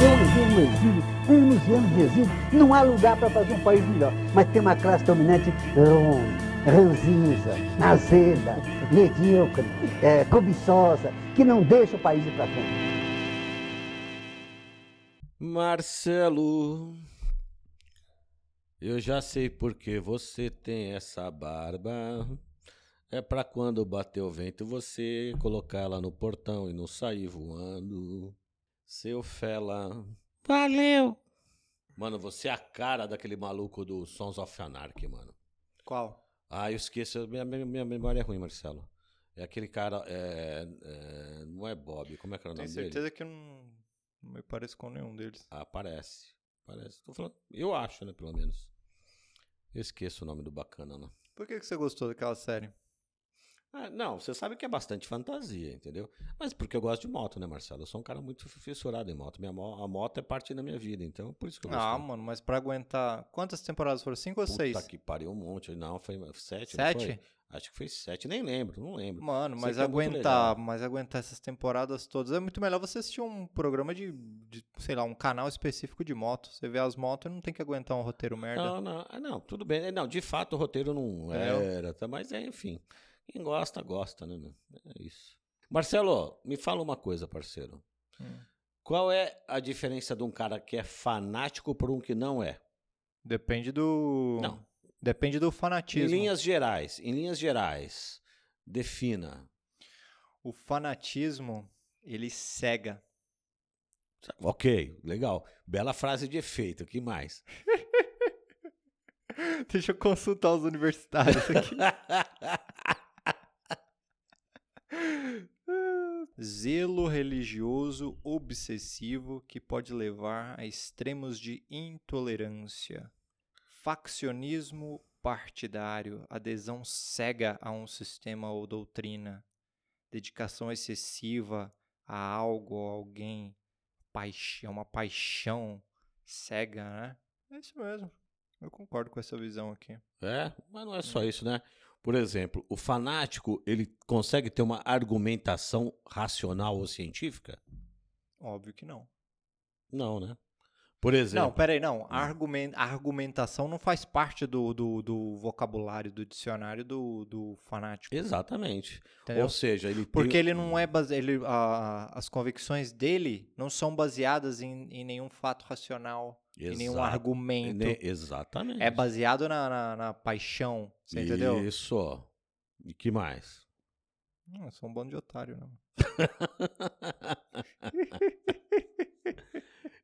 Eu andei no exílio, anos e anos de exílio. Não há lugar para fazer um país melhor. Mas tem uma classe dominante ruim, ranzinza, azeda, medíocre, é, cobiçosa, que não deixa o país ir para frente. Marcelo, eu já sei porque você tem essa barba. É pra quando bater o vento você colocar ela no portão e não sair voando. Seu fela. Valeu. Mano, você é a cara daquele maluco do Sons of Anarchy, mano. Qual? Ah, eu esqueço. Minha, minha, minha memória é ruim, Marcelo. É aquele cara. É, é, não é Bob. Como é que era o Tenho nome dele? certeza que eu não, não me pareço com nenhum deles. Ah, parece. Parece. Tô falando. Eu acho, né, pelo menos. Eu esqueço o nome do bacana, né? Por que, que você gostou daquela série? Ah, não, você sabe que é bastante fantasia, entendeu? Mas porque eu gosto de moto, né, Marcelo? Eu sou um cara muito fissurado em moto. Minha mo- a moto é parte da minha vida, então por isso que eu gosto. Ah, mano, mas pra aguentar. Quantas temporadas foram? Cinco ou Puta seis? que pariu um monte. Não, foi sete, não Sete? foi? Acho que foi sete, nem lembro, não lembro. Mano, Sei mas é aguentar, legal. mas aguentar essas temporadas todas é muito melhor você assistir um programa de, de, sei lá, um canal específico de moto. Você vê as motos e não tem que aguentar um roteiro merda. Não, não, ah, não, tudo bem. É, Não, de fato o roteiro não Entendeu? era, tá? mas é, enfim. Quem gosta, gosta, né? meu? É isso. Marcelo, me fala uma coisa, parceiro. Hum. Qual é a diferença de um cara que é fanático por um que não é? Depende do. Não. Depende do Em fanatismo. linhas gerais, em linhas gerais, defina. O fanatismo, ele cega. Ok, legal. Bela frase de efeito, que mais? Deixa eu consultar os universitários aqui. Zelo religioso obsessivo que pode levar a extremos de intolerância. Faccionismo partidário, adesão cega a um sistema ou doutrina. Dedicação excessiva a algo ou alguém. Paixão, uma paixão cega, né? É isso mesmo. Eu concordo com essa visão aqui. É, mas não é só isso, né? Por exemplo, o fanático, ele consegue ter uma argumentação racional ou científica? Óbvio que não. Não, né? Por exemplo, Não, peraí, não. Argumen- a argumentação não faz parte do, do, do vocabulário, do dicionário do, do fanático. exatamente. Entendeu? Ou seja, ele Porque tem... ele não é base... ele, a- as convicções dele não são baseadas em, em nenhum fato racional, em nenhum Exato. argumento. Ne- Exatamente. É baseado na, na, na paixão, você entendeu? Isso. E que mais? Hum, eu sou um bando de otário, né?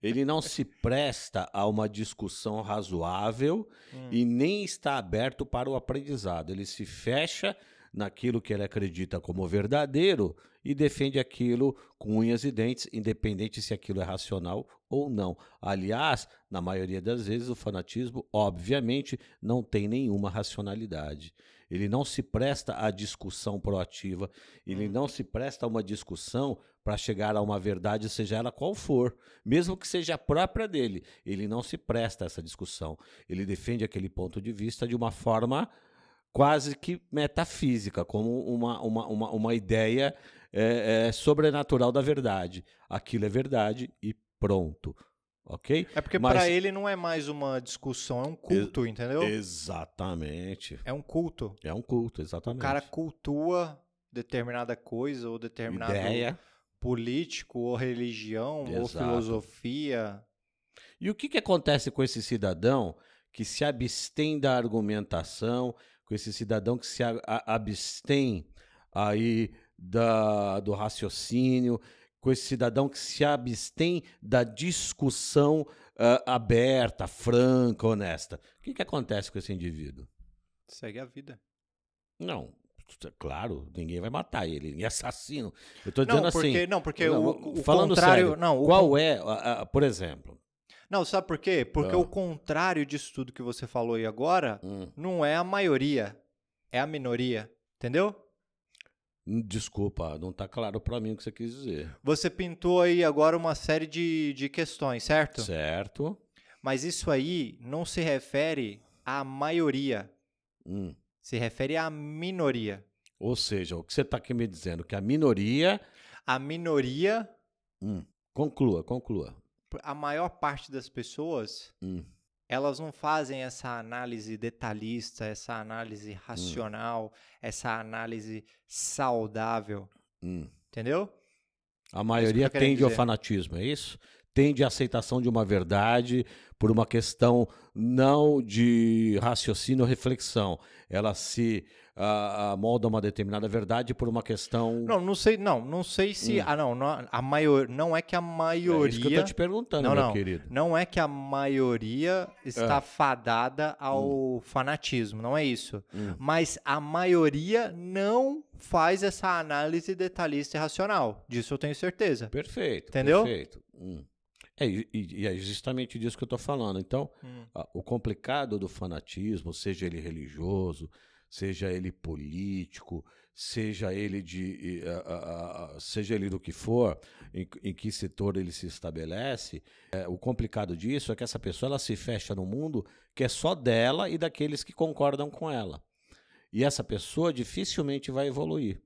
Ele não se presta a uma discussão razoável Hum. e nem está aberto para o aprendizado. Ele se fecha naquilo que ele acredita como verdadeiro e defende aquilo com unhas e dentes, independente se aquilo é racional ou não. Aliás, na maioria das vezes, o fanatismo, obviamente, não tem nenhuma racionalidade. Ele não se presta à discussão proativa, ele não se presta a uma discussão para chegar a uma verdade, seja ela qual for, mesmo que seja a própria dele. Ele não se presta a essa discussão. Ele defende aquele ponto de vista de uma forma quase que metafísica, como uma, uma, uma, uma ideia é, é, sobrenatural da verdade. Aquilo é verdade e pronto. Ok? É porque Mas- pra ele não é mais uma discussão, é um culto, entendeu? Exatamente. É um culto. É um culto, O exatamente. cara cultua determinada coisa ou determinado Ideia. político ou religião ou Exato. filosofia. E o que, que acontece com esse cidadão que se abstém da argumentação, com esse cidadão que se a- a- abstém aí da, do raciocínio, com esse cidadão que se abstém da discussão ah, aberta, franca, honesta? O que, que acontece com esse indivíduo? Segue a vida. Não, claro, ninguém vai matar ele, ninguém é assassino. Eu tô dizendo Não, assim. porque, não, porque não, o, o contrário. sério, não, o qual con- é, a- a- por exemplo, Não, sabe por quê? Porque Ah. o contrário disso tudo que você falou aí agora hum, não é a maioria, é a minoria. Entendeu? Hum, Desculpa, não tá claro pra mim o que você quis dizer. Você pintou aí agora uma série de, de questões, certo? Certo? Mas isso aí não se refere à maioria, Hum. se refere à minoria. Ou seja, o que você está aqui me dizendo que a minoria. A minoria Hum. Conclua, conclua. A maior parte das pessoas, Hum. elas não fazem essa análise detalhista, essa análise racional, essa análise saudável, Hum. entendeu? A maioria eu tô querendo tende ao dizer. fanatismo, é isso? Tende à aceitação de uma verdade por uma questão não de raciocínio ou reflexão. Ela se ah, ah, molda uma determinada verdade por uma questão. Não, não sei, não, não sei se, Hum. ah não, não, a maior, não é que a é isso que eu maioria, tô te perguntando, Não, meu não. querido. não é que a maioria está É. fadada ao fanatismo, não é isso. Hum. Mas a maioria não faz essa análise detalhista e racional. Disso eu tenho certeza. Perfeito. Entendeu? Perfeito. Hum. É, e, e- é justamente disso que eu estou falando. Então, Hum. Ah, o complicado do fanatismo, seja ele religioso, seja ele político, seja ele de, ah, ah, seja ele do que for, em, em que setor ele se estabelece, eh, o complicado disso é que essa pessoa ela se fecha no mundo que é só dela e daqueles que concordam com ela. E essa pessoa dificilmente vai evoluir.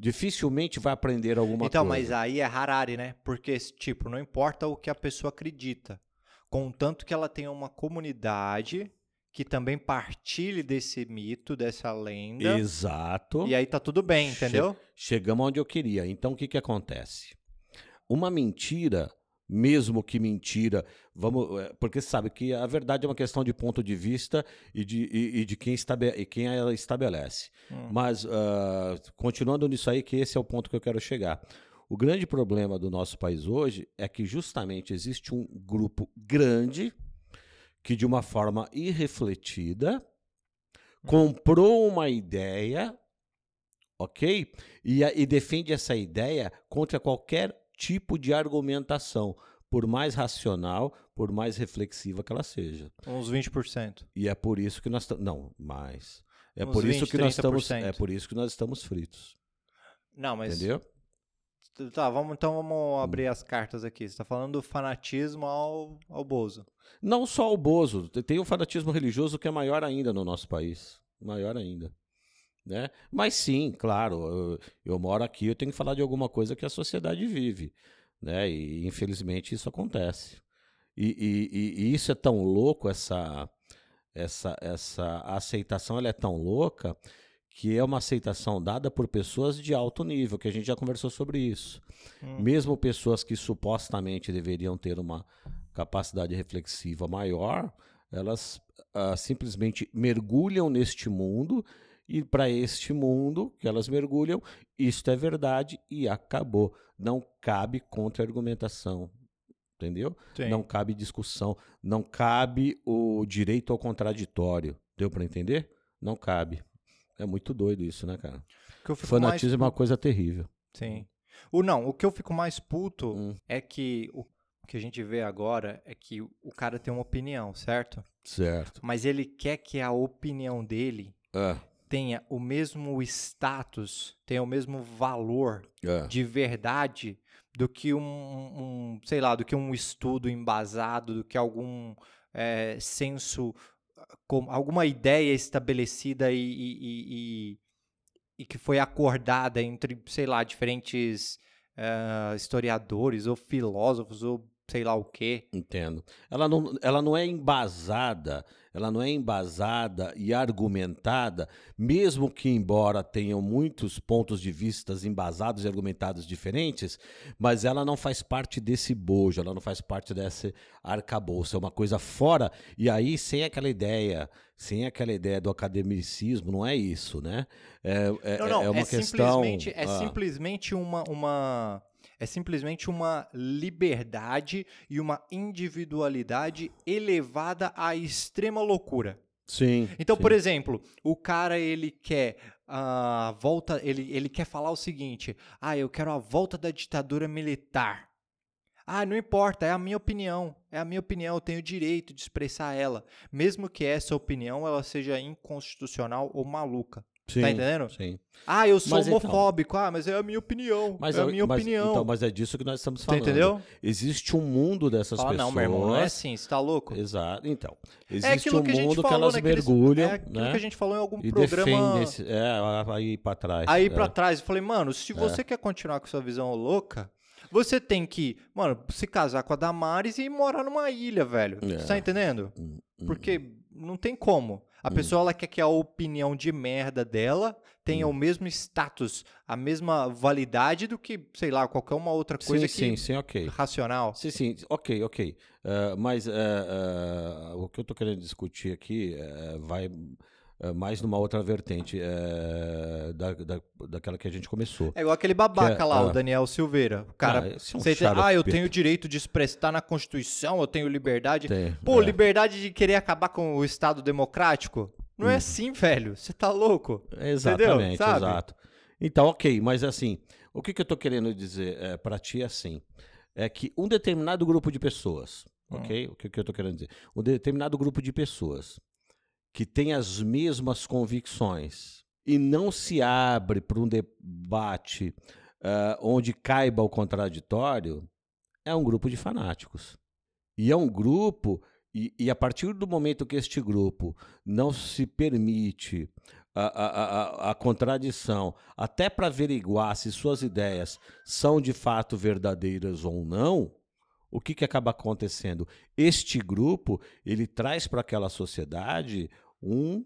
Dificilmente vai aprender alguma Então, mas coisa. aí é Harari, né? Porque, tipo, não importa o que a pessoa acredita. Contanto que ela tenha uma comunidade que também partilhe desse mito, dessa lenda. Exato. E aí tá tudo bem, Che- entendeu? Chegamos onde eu queria. Então, o que, que acontece? Uma mentira, mesmo que mentira, vamos, é, porque você sabe que a verdade é uma questão de ponto de vista e de, e, e de quem, estabe, e quem ela estabelece. Hum. Mas, ah, continuando nisso aí, que esse é o ponto que eu quero chegar. O grande problema do nosso país hoje é que justamente existe um grupo grande que, de uma forma irrefletida, comprou uma ideia, ok? E, e defende essa ideia contra qualquer tipo de argumentação, por mais racional, por mais reflexiva que ela seja. Uns 20%. E é por isso que nós estamos. Não, mais. É Uns por isso 20, que nós estamos. 30%. É por isso que nós estamos fritos. Não, mas. Entendeu? Tá, vamos, então Hum. vamos abrir as cartas aqui. Você tá falando do fanatismo ao, ao Bozo. Não só o Bozo, te- tem o fanatismo religioso que é maior ainda no nosso país. Maior ainda. Né? Mas sim, claro, eu, eu moro aqui, eu tenho que falar de alguma coisa que a sociedade vive. Né? E infelizmente isso acontece. E, e- e- isso é tão louco, essa, essa, essa aceitação ela é tão louca que é uma aceitação dada por pessoas de alto nível, que a gente já conversou sobre isso. Hum. Mesmo pessoas que supostamente deveriam ter uma capacidade reflexiva maior, elas ah, simplesmente mergulham neste mundo e para este mundo que elas mergulham, isto é verdade e acabou. Não cabe contra-argumentação, entendeu? Sim. Não cabe discussão, não cabe o direito ao contraditório. Deu para entender? Não cabe. É muito doido isso, né, cara? Fanatismo é mais uma coisa terrível. Sim. O não, o que eu fico mais puto Hum, é que o que a gente vê agora é que o cara tem uma opinião, certo? certo. Mas ele quer que a opinião dele É, tenha o mesmo status, tenha o mesmo valor é. de verdade do que um, um, sei lá, do que um estudo embasado, do que algum é, senso, com, alguma ideia estabelecida e, e- e- e- que foi acordada entre, sei lá, diferentes eh, historiadores ou filósofos ou sei lá o quê. Entendo. Ela não, ela não é embasada, ela não é embasada e argumentada, mesmo que embora tenham muitos pontos de vista embasados e argumentados diferentes, mas ela não faz parte desse bojo, ela não faz parte desse arcabouço, é uma coisa fora, e aí sem aquela ideia, sem aquela ideia do academicismo, não é isso, né? É, é, Não, não, é uma é questão... simplesmente, é ah, simplesmente uma, uma é simplesmente uma liberdade e uma individualidade elevada à extrema loucura. Sim. Então, sim. por exemplo, o cara ele quer a volta, ele, ele quer falar o seguinte: "Ah, eu quero a volta da ditadura militar". Ah, não importa, é a minha opinião. É a minha opinião, eu tenho o direito de expressar ela, mesmo que essa opinião ela seja inconstitucional ou maluca. Sim, tá entendendo? Sim. Ah, eu sou Mas então- homofóbico. ah, mas é a minha opinião. Mas, é a minha mas- opinião. Então, mas é disso que nós estamos falando. entendeu? Existe um mundo dessas Fala, pessoas. não, meu irmão, não é assim, você tá louco? Exato. Então, É existe aquilo um que mundo que falou elas naqueles- mergulham, é aquilo né? que a gente falou em algum E programa esse, é, aí para trás. aí é. pra trás. Eu falei, mano, se você quer continuar com sua visão louca, Você tem que, mano, se casar com a Damares e morar numa ilha, velho. É. Você tá entendendo? Hum, hum. Porque não tem como. A Hum. pessoa ela quer que a opinião de merda dela tenha Hum. o mesmo status, a mesma validade do que, sei lá, qualquer uma outra coisa que sim, sim, ok. racional. Sim, sim, ok, ok. Ah, mas ah, ah, o que eu estou querendo discutir aqui vai eh, mais numa outra vertente eh, da, da, daquela que a gente começou. É igual aquele babaca é- lá, ah. o Daniel Silveira. O cara, Ah, é um você tem- ah, eu tenho o direito de expressar na Constituição, eu tenho liberdade. Tem, Pô, é. liberdade de querer acabar com o Estado democrático? Não Hum. é assim, velho. Você tá louco? Exatamente, exato. Então, ok, mas assim, o que, que eu estou querendo dizer é, para ti é assim, é que um determinado grupo de pessoas, Hum. ok? O que, que eu estou querendo dizer? Um determinado grupo de pessoas que tem as mesmas convicções e não se abre para um debate ah, onde caiba o contraditório, é um grupo de fanáticos. E é um grupo, e, e a partir do momento que este grupo não se permite a, a, a, a contradição, até para averiguar se suas ideias são de fato verdadeiras ou não, o que, que acaba acontecendo? Este grupo ele traz para aquela sociedade um,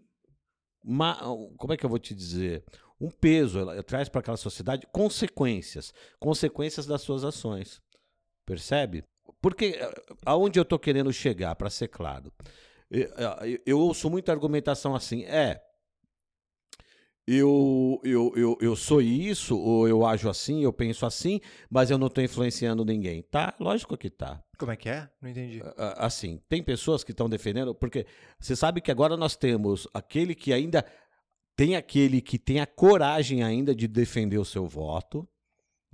uma, um- como é que eu vou te dizer? Um peso, ela traz para aquela sociedade consequências, consequências das suas ações. Percebe? Porque eh, aonde eu estou querendo chegar, para ser claro, eu, eu- eu ouço muita argumentação assim, é, eu, eu, eu, eu sou isso, ou eu ajo assim, eu penso assim, mas eu não estou influenciando ninguém. Tá, lógico que tá. Como é que é? Não entendi. Assim, tem pessoas que estão defendendo, porque você sabe que agora nós temos aquele que ainda tem aquele que tem a coragem ainda de defender o seu voto,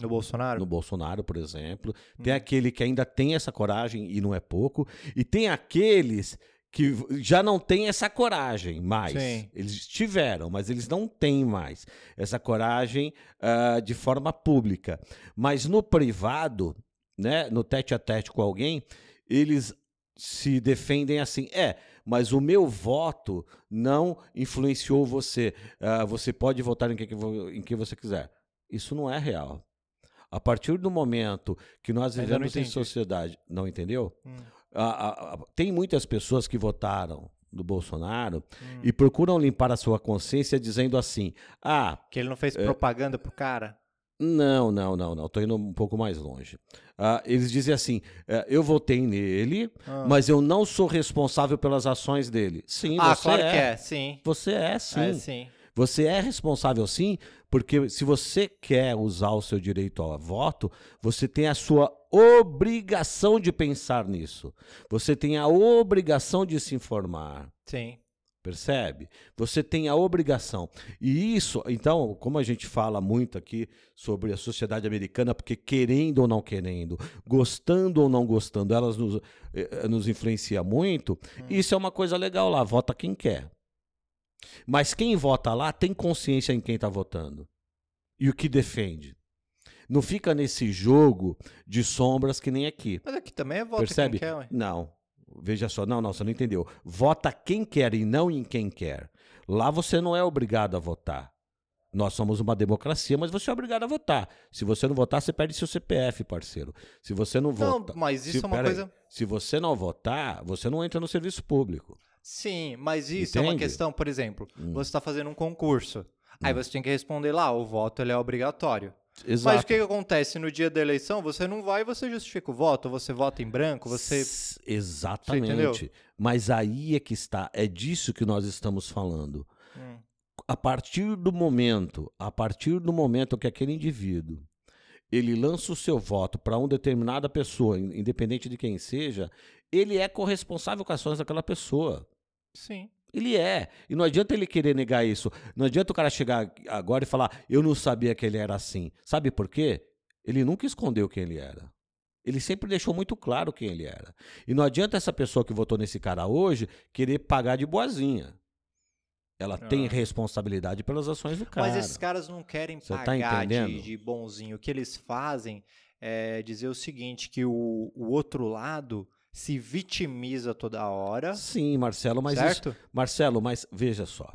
No Bolsonaro? no Bolsonaro, por exemplo. Tem Hum. aquele que ainda tem essa coragem e não é pouco, e tem aqueles que já não têm essa coragem mais. Sim. Eles tiveram, mas eles não têm mais essa coragem ah, de forma pública. Mas no privado, né, no tete a tete com alguém, eles se defendem assim, é, mas o meu voto não influenciou você. Ah, você pode votar em quem, em quem você quiser. Isso não é real. A partir do momento que nós vivemos em sociedade, não entendeu? Hum, A- a- tem muitas pessoas que votaram do Bolsonaro hum. e procuram limpar a sua consciência dizendo assim: ah, Que ele não fez É. propaganda pro cara? não, não, não, não, tô indo um pouco mais longe. Ah, eles dizem assim: eh, eu votei nele, Ah. mas eu não sou responsável pelas ações dele. Sim, ah, você claro é. que é, sim. Você é sim. É, sim. Você é responsável sim, porque se você quer usar o seu direito ao voto, você tem a sua obrigação de pensar nisso. Você tem a obrigação de se informar. Sim. Percebe? Você tem a obrigação. E isso, então, como a gente fala muito aqui sobre a sociedade americana, porque querendo ou não querendo, gostando ou não gostando, elas nos, eh, eh, nos influenciam muito, isso é uma coisa legal lá, vota quem quer. Mas quem vota lá tem consciência em quem está votando e o que defende. Não fica nesse jogo de sombras que nem aqui. Mas aqui também é voto Percebe? quem quer, ué. Não. Veja só, não, não, você não entendeu. Vota quem quer e não em quem quer. Lá você não é obrigado a votar. Nós somos uma democracia, mas você é obrigado a votar. Se você não votar, você perde seu CPF, parceiro. Se você não Não, vota, mas isso se- é uma pera aí. coisa... se você não votar, você não entra no serviço público. Sim, mas isso é uma Entende? questão, por exemplo, Hum. você está fazendo um concurso. Aí você tem que responder lá, o voto ele é obrigatório. Exato. Mas o que, que acontece no dia da eleição? Você não vai e você justifica o voto, você vota em branco, você. Exatamente. entendeu? Mas aí é que está. É disso que nós estamos falando. Hum, a partir do momento, a partir do momento que aquele indivíduo ele lança o seu voto para uma determinada pessoa, in- independente de quem seja, ele é corresponsável com as ações daquela pessoa. Sim. Ele é. E não adianta ele querer negar isso. Não adianta o cara chegar agora e falar, eu não sabia que ele era assim. Sabe por quê? Ele nunca escondeu quem ele era. Ele sempre deixou muito claro quem ele era. E não adianta essa pessoa que votou nesse cara hoje querer pagar de boazinha. Ela tem Ah. responsabilidade pelas ações do cara. Mas esses caras não querem Você tá pagar de, entendendo? de bonzinho. O que eles fazem é dizer o seguinte: que o, o outro lado se vitimiza toda hora. Sim, Marcelo, mas isso, certo? Marcelo, mas veja só.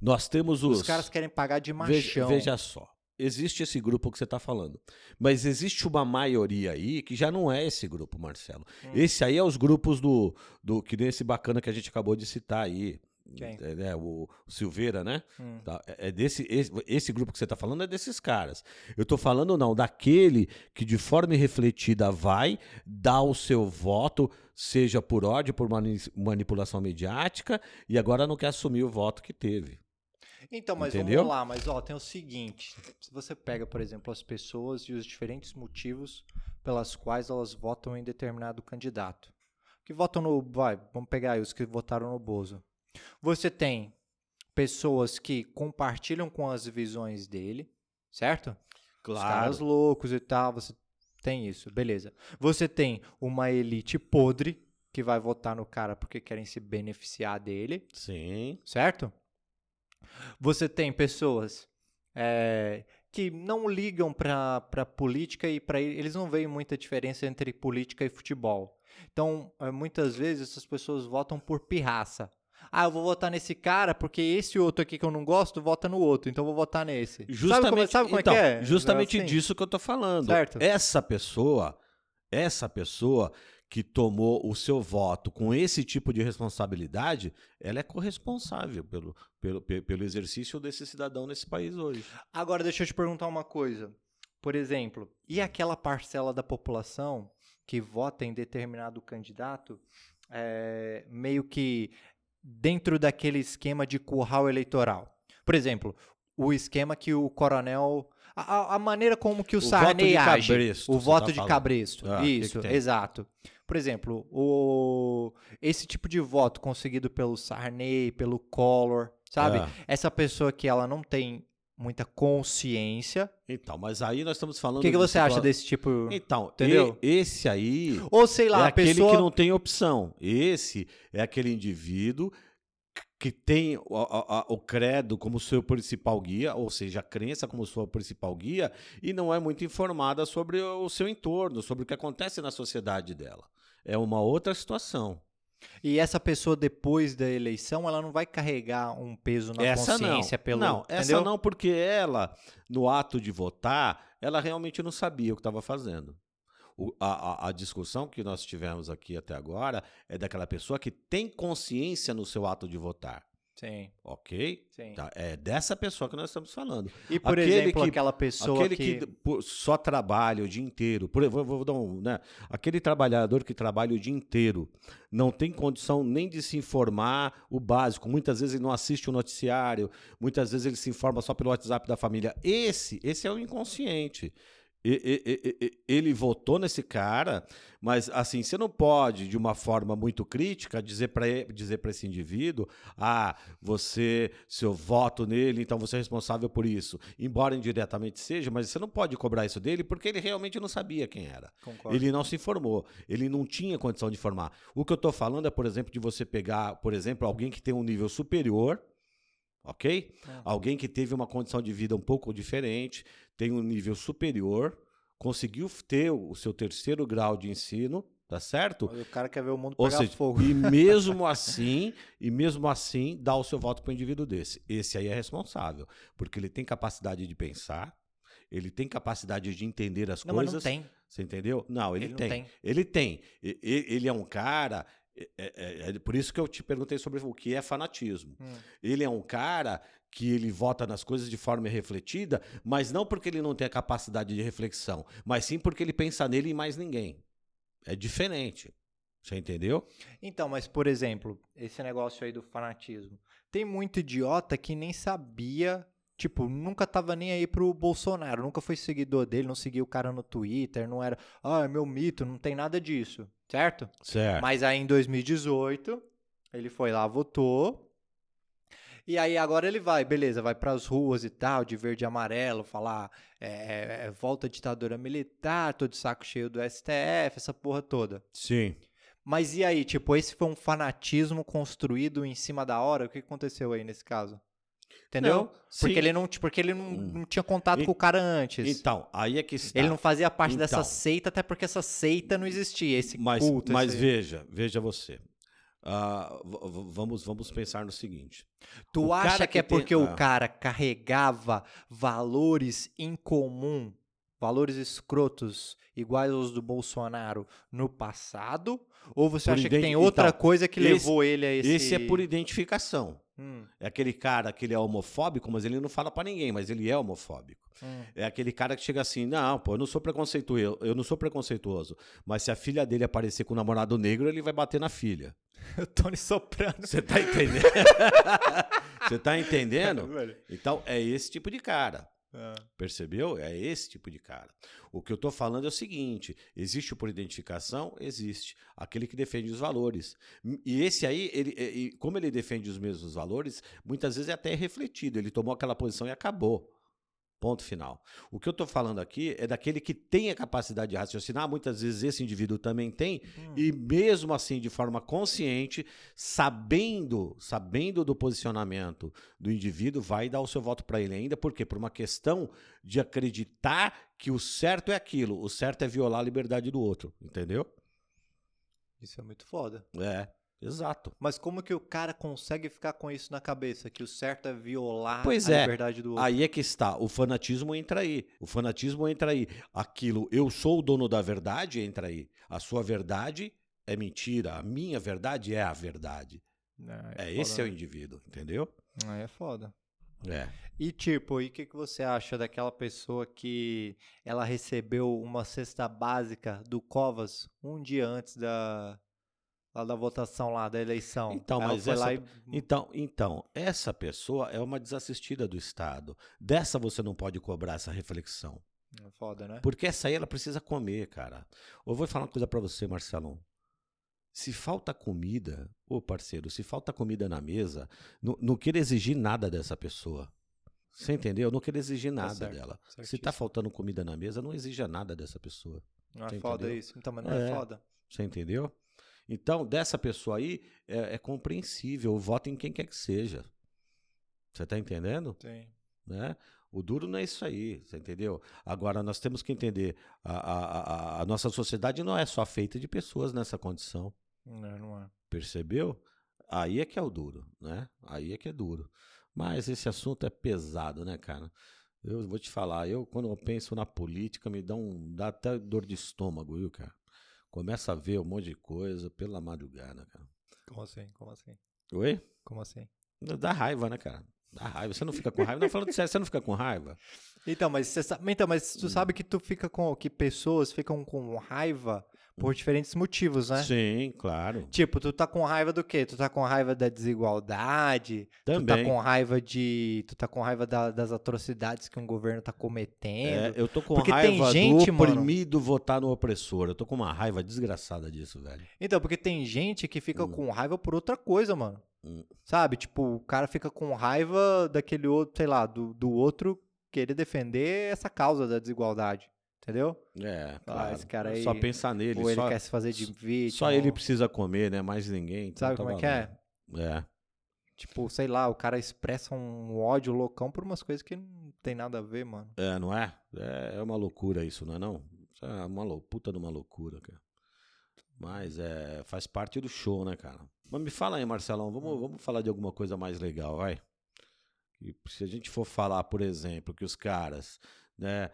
Nós temos os, Os caras querem pagar de veja, machão. veja só. existe esse grupo que você está falando. Mas existe uma maioria aí que já não é esse grupo, Marcelo. Hum. Esse aí é os grupos do, do. Que nem esse bacana que a gente acabou de citar aí. Quem? É, né, o Silveira, né? Hum. Tá, É é desse, esse, esse grupo que você está falando é desses caras. Eu estou falando, não, daquele que de forma irrefletida vai dar o seu voto, seja por ódio, por mani- manipulação mediática, e agora não quer assumir o voto que teve. Então, mas Entendeu? vamos lá, mas ó, tem o seguinte: se você pega, por exemplo, as pessoas e os diferentes motivos pelas quais elas votam em determinado candidato. Que votam no. Vai, vamos pegar aí os que votaram no Bozo. Você tem pessoas que compartilham com as visões dele, certo? Os caras loucos e tal, você tem isso, beleza. Você tem uma elite podre que vai votar no cara porque querem se beneficiar dele, Sim. certo? Você tem pessoas é, que não ligam pra pra política e para eles não veem muita diferença entre política e futebol. Então, é, muitas vezes essas pessoas votam por pirraça. Ah, eu vou votar nesse cara porque esse outro aqui que eu não gosto vota no outro, então eu vou votar nesse. Justamente, sabe como, sabe como então, é que é? Justamente Assim. disso que eu tô falando. Certo. Essa pessoa, essa pessoa que tomou o seu voto com esse tipo de responsabilidade, ela é corresponsável pelo, pelo, pe- pelo exercício desse cidadão nesse país hoje. Agora, deixa eu te perguntar uma coisa. Por exemplo, e aquela parcela da população que vota em determinado candidato, é, meio que dentro daquele esquema de curral eleitoral? Por exemplo, o esquema que o coronel. A, a- maneira como que o, O voto Sarney de age. cabresto, o você voto tá de falando. cabresto. Ah, que que Isso, tem? exato. Por exemplo, o, esse tipo de voto conseguido pelo Sarney, pelo Collor, sabe? Ah. Essa pessoa que ela não tem muita consciência. Então, mas aí nós estamos falando. O que, que você acha desse tipo? Então, Entendeu? e- esse aí Ou sei lá, é aquele pessoa. que não tem opção. Esse é aquele indivíduo que tem o, a- o credo como seu principal guia, ou seja, a crença como sua principal guia, e não é muito informada sobre o seu entorno, sobre o que acontece na sociedade dela. É uma outra situação. E essa pessoa, depois da eleição, ela não vai carregar um peso na essa não. consciência pelo. não, essa entendeu? não, porque ela, no ato de votar, ela realmente não sabia o que estava fazendo. O- a- a discussão que nós tivemos aqui até agora é daquela pessoa que tem consciência no seu ato de votar. Sim, Ok? sim. Tá, É dessa pessoa que nós estamos falando. E, por Aquele exemplo, que- aquela pessoa Aquele que. que, só trabalha o dia inteiro. Por, vou, vou dar um, né? Aquele trabalhador que trabalha o dia inteiro não tem condição nem de se informar o básico. Muitas vezes ele não assiste o noticiário, muitas vezes ele se informa só pelo WhatsApp da família. Esse, esse é o inconsciente. Ele votou nesse cara, mas assim, você não pode, de uma forma muito crítica, dizer para dizer esse indivíduo: ah, você, seu voto nele, então você é responsável por isso. Embora indiretamente seja, mas você não pode cobrar isso dele porque ele realmente não sabia quem era. Concordo. Ele não se informou, ele não tinha condição de informar. O que eu estou falando é, por exemplo, de você pegar, por exemplo, alguém que tem um nível superior, ok? É. Alguém que teve uma condição de vida um pouco diferente, tem um nível superior, conseguiu ter o seu terceiro grau de ensino, tá certo? Mas O cara quer ver o mundo Ou pegar seja, fogo. e mesmo assim, e mesmo assim, dá o seu voto para um indivíduo desse. Esse aí é responsável, porque ele tem capacidade de pensar, ele tem capacidade de entender as Não, mas coisas. não tem. Você entendeu? Não, ele, Ele não tem. tem. Ele tem. Ele é um cara. É- é- é por isso que eu te perguntei sobre o que é fanatismo. Hum. Ele é um cara que ele vota nas coisas de forma refletida, mas não porque ele não tem a capacidade de reflexão, mas sim porque ele pensa nele e mais ninguém. É diferente. Você entendeu? Então, mas por exemplo, esse negócio aí do fanatismo. Tem muito idiota que nem sabia, tipo, nunca tava nem aí pro Bolsonaro, nunca foi seguidor dele, não seguia o cara no Twitter, não era, ah, é meu mito, não tem nada disso, certo? Certo. Mas aí em 2018, ele foi lá, votou. E aí agora ele vai, beleza, vai pras ruas e tal, de verde e amarelo, falar é, é, é, volta à ditadura militar, tô de saco cheio do STF, essa porra toda. Sim. Mas e aí, tipo, esse foi um fanatismo construído em cima da hora? O que aconteceu aí nesse caso? Entendeu? Não, porque sim. ele não, porque ele não, Hum. não tinha contato E- com o cara antes. Então, aí é que está. Ele não fazia parte dessa Então. seita, até porque essa seita não existia, esse mas, culto. mas esse... veja, veja você. ah, v- vamos, vamos pensar no seguinte. Tu O acha que, que é tem- porque ah. o cara carregava valores em comum, valores escrotos iguais aos do Bolsonaro no passado? Ou você Por acha que tem outra então, coisa que esse- levou ele a esse... Esse é por identificação. Hum, É aquele cara que ele é homofóbico, mas ele não fala pra ninguém, mas ele é homofóbico. hum. É aquele cara que chega assim, não, pô, eu não sou preconceituoso, eu não sou preconceituoso, mas se a filha dele aparecer com um namorado negro, ele vai bater na filha. O Tony Soprano. Você tá entendendo? Você tá entendendo? Então, é esse tipo de cara. Ah. Percebeu? É esse tipo de cara. O que eu tô falando é o seguinte: existe por identificação? Existe. Aquele que defende os valores. E esse aí, ele, como ele defende os mesmos valores, muitas vezes é até refletido. Ele tomou aquela posição e acabou. Ponto final. O que eu tô falando aqui é daquele que tem a capacidade de raciocinar, muitas vezes esse indivíduo também tem, Hum. e mesmo assim, de forma consciente, sabendo, sabendo do posicionamento do indivíduo, vai dar o seu voto para ele ainda, por quê? Por uma questão de acreditar que o certo é aquilo, o certo é violar a liberdade do outro, entendeu? Isso é muito foda. É, exato. Mas como que o cara consegue ficar com isso na cabeça? Que o certo é violar Pois a é. liberdade do outro? Aí é que está, o fanatismo entra aí. O fanatismo entra aí. Aquilo, eu sou o dono da verdade, entra aí. A sua verdade é mentira, a minha verdade é a verdade. Ah, É, foda, esse é o né? indivíduo, entendeu? Aí é foda. É. E tipo, e o que, que você acha daquela pessoa que ela recebeu uma cesta básica do Covas um dia antes da, lá da votação lá, da eleição? Então, Ela mas essa- e... Então, então, essa pessoa é uma desassistida do Estado. Dessa você não pode cobrar essa reflexão. É Foda, né? Porque essa aí ela precisa comer, cara. Eu vou falar uma coisa pra você, Marcelão. Se falta comida, ô parceiro, se falta comida na mesa, não, não queira exigir nada dessa pessoa. Você entendeu? Não queira exigir nada certo, dela. Se tá certíssimo. faltando comida na mesa, não exija nada dessa pessoa. Não é foda entendeu? isso? Então, mas não é, É. foda. Você entendeu? Então, dessa pessoa aí, é, é compreensível. Vota em quem quer que seja. Você tá entendendo? Sim. né? O duro não é isso aí, você entendeu? Agora, nós temos que entender, a, a, a, a nossa sociedade não é só feita de pessoas nessa condição, Não, não é. percebeu? Aí é que é o duro, né? Aí é que é duro. Mas esse assunto é pesado, né, cara? Eu vou te falar, eu quando eu penso na política, me dá, um, dá até dor de estômago, viu, cara? Começa a ver um monte de coisa pela madrugada, cara. Como assim? Como assim? Oi? Como assim? Dá raiva, né, cara? Dá raiva. Você não fica com raiva? Não, falando sério, você não fica com raiva? Então, mas você sabe, então, mas Hum. tu sabe que tu fica com que pessoas ficam com raiva por diferentes motivos, né? Sim, claro. Tipo, tu tá com raiva do quê? Tu tá com raiva da desigualdade? Tu tá Também. com raiva de. Tu tá com raiva da- das atrocidades que um governo tá É, cometendo? eu tô com Porque tem raiva gente, do mano- oprimido votar no opressor. Eu tô com uma raiva desgraçada disso, velho. Então, porque tem gente que fica Hum. com raiva por outra coisa, mano. Hum. Sabe? Tipo, o cara fica com raiva daquele outro, sei lá, do, do outro querer defender essa causa da desigualdade. Entendeu? É, Ah, claro. esse cara aí- Só pensar nele. Ou ele só quer se fazer de vítima. só ele precisa comer, né? Mais ninguém. então Sabe tá como é que é? É. Tipo, sei lá, o cara expressa um ódio loucão por umas coisas que não tem nada a ver, mano. É, não é? é? É uma loucura isso, não é não? Isso é uma lou- puta de uma loucura, cara. Mas é, faz parte do show, né, cara? Mas me fala aí, Marcelão, vamos, vamos falar de alguma coisa mais legal, vai? E se a gente for falar, por exemplo, que os caras, né,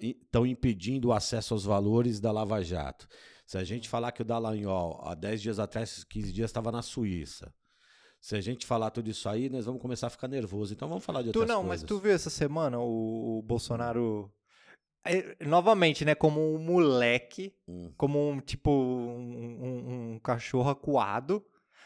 estão impedindo o acesso aos valores da Lava Jato. Se a gente falar que o Dallagnol, há 10 dias atrás, 15 dias, estava na Suíça. Se a gente falar tudo isso aí, nós vamos começar a ficar nervoso. Então vamos falar de Tu outras não, mas coisas. tu viu essa semana o, o Bolsonaro. é, novamente, né? Como um moleque, Hum. como um tipo um, um- um cachorro acuado.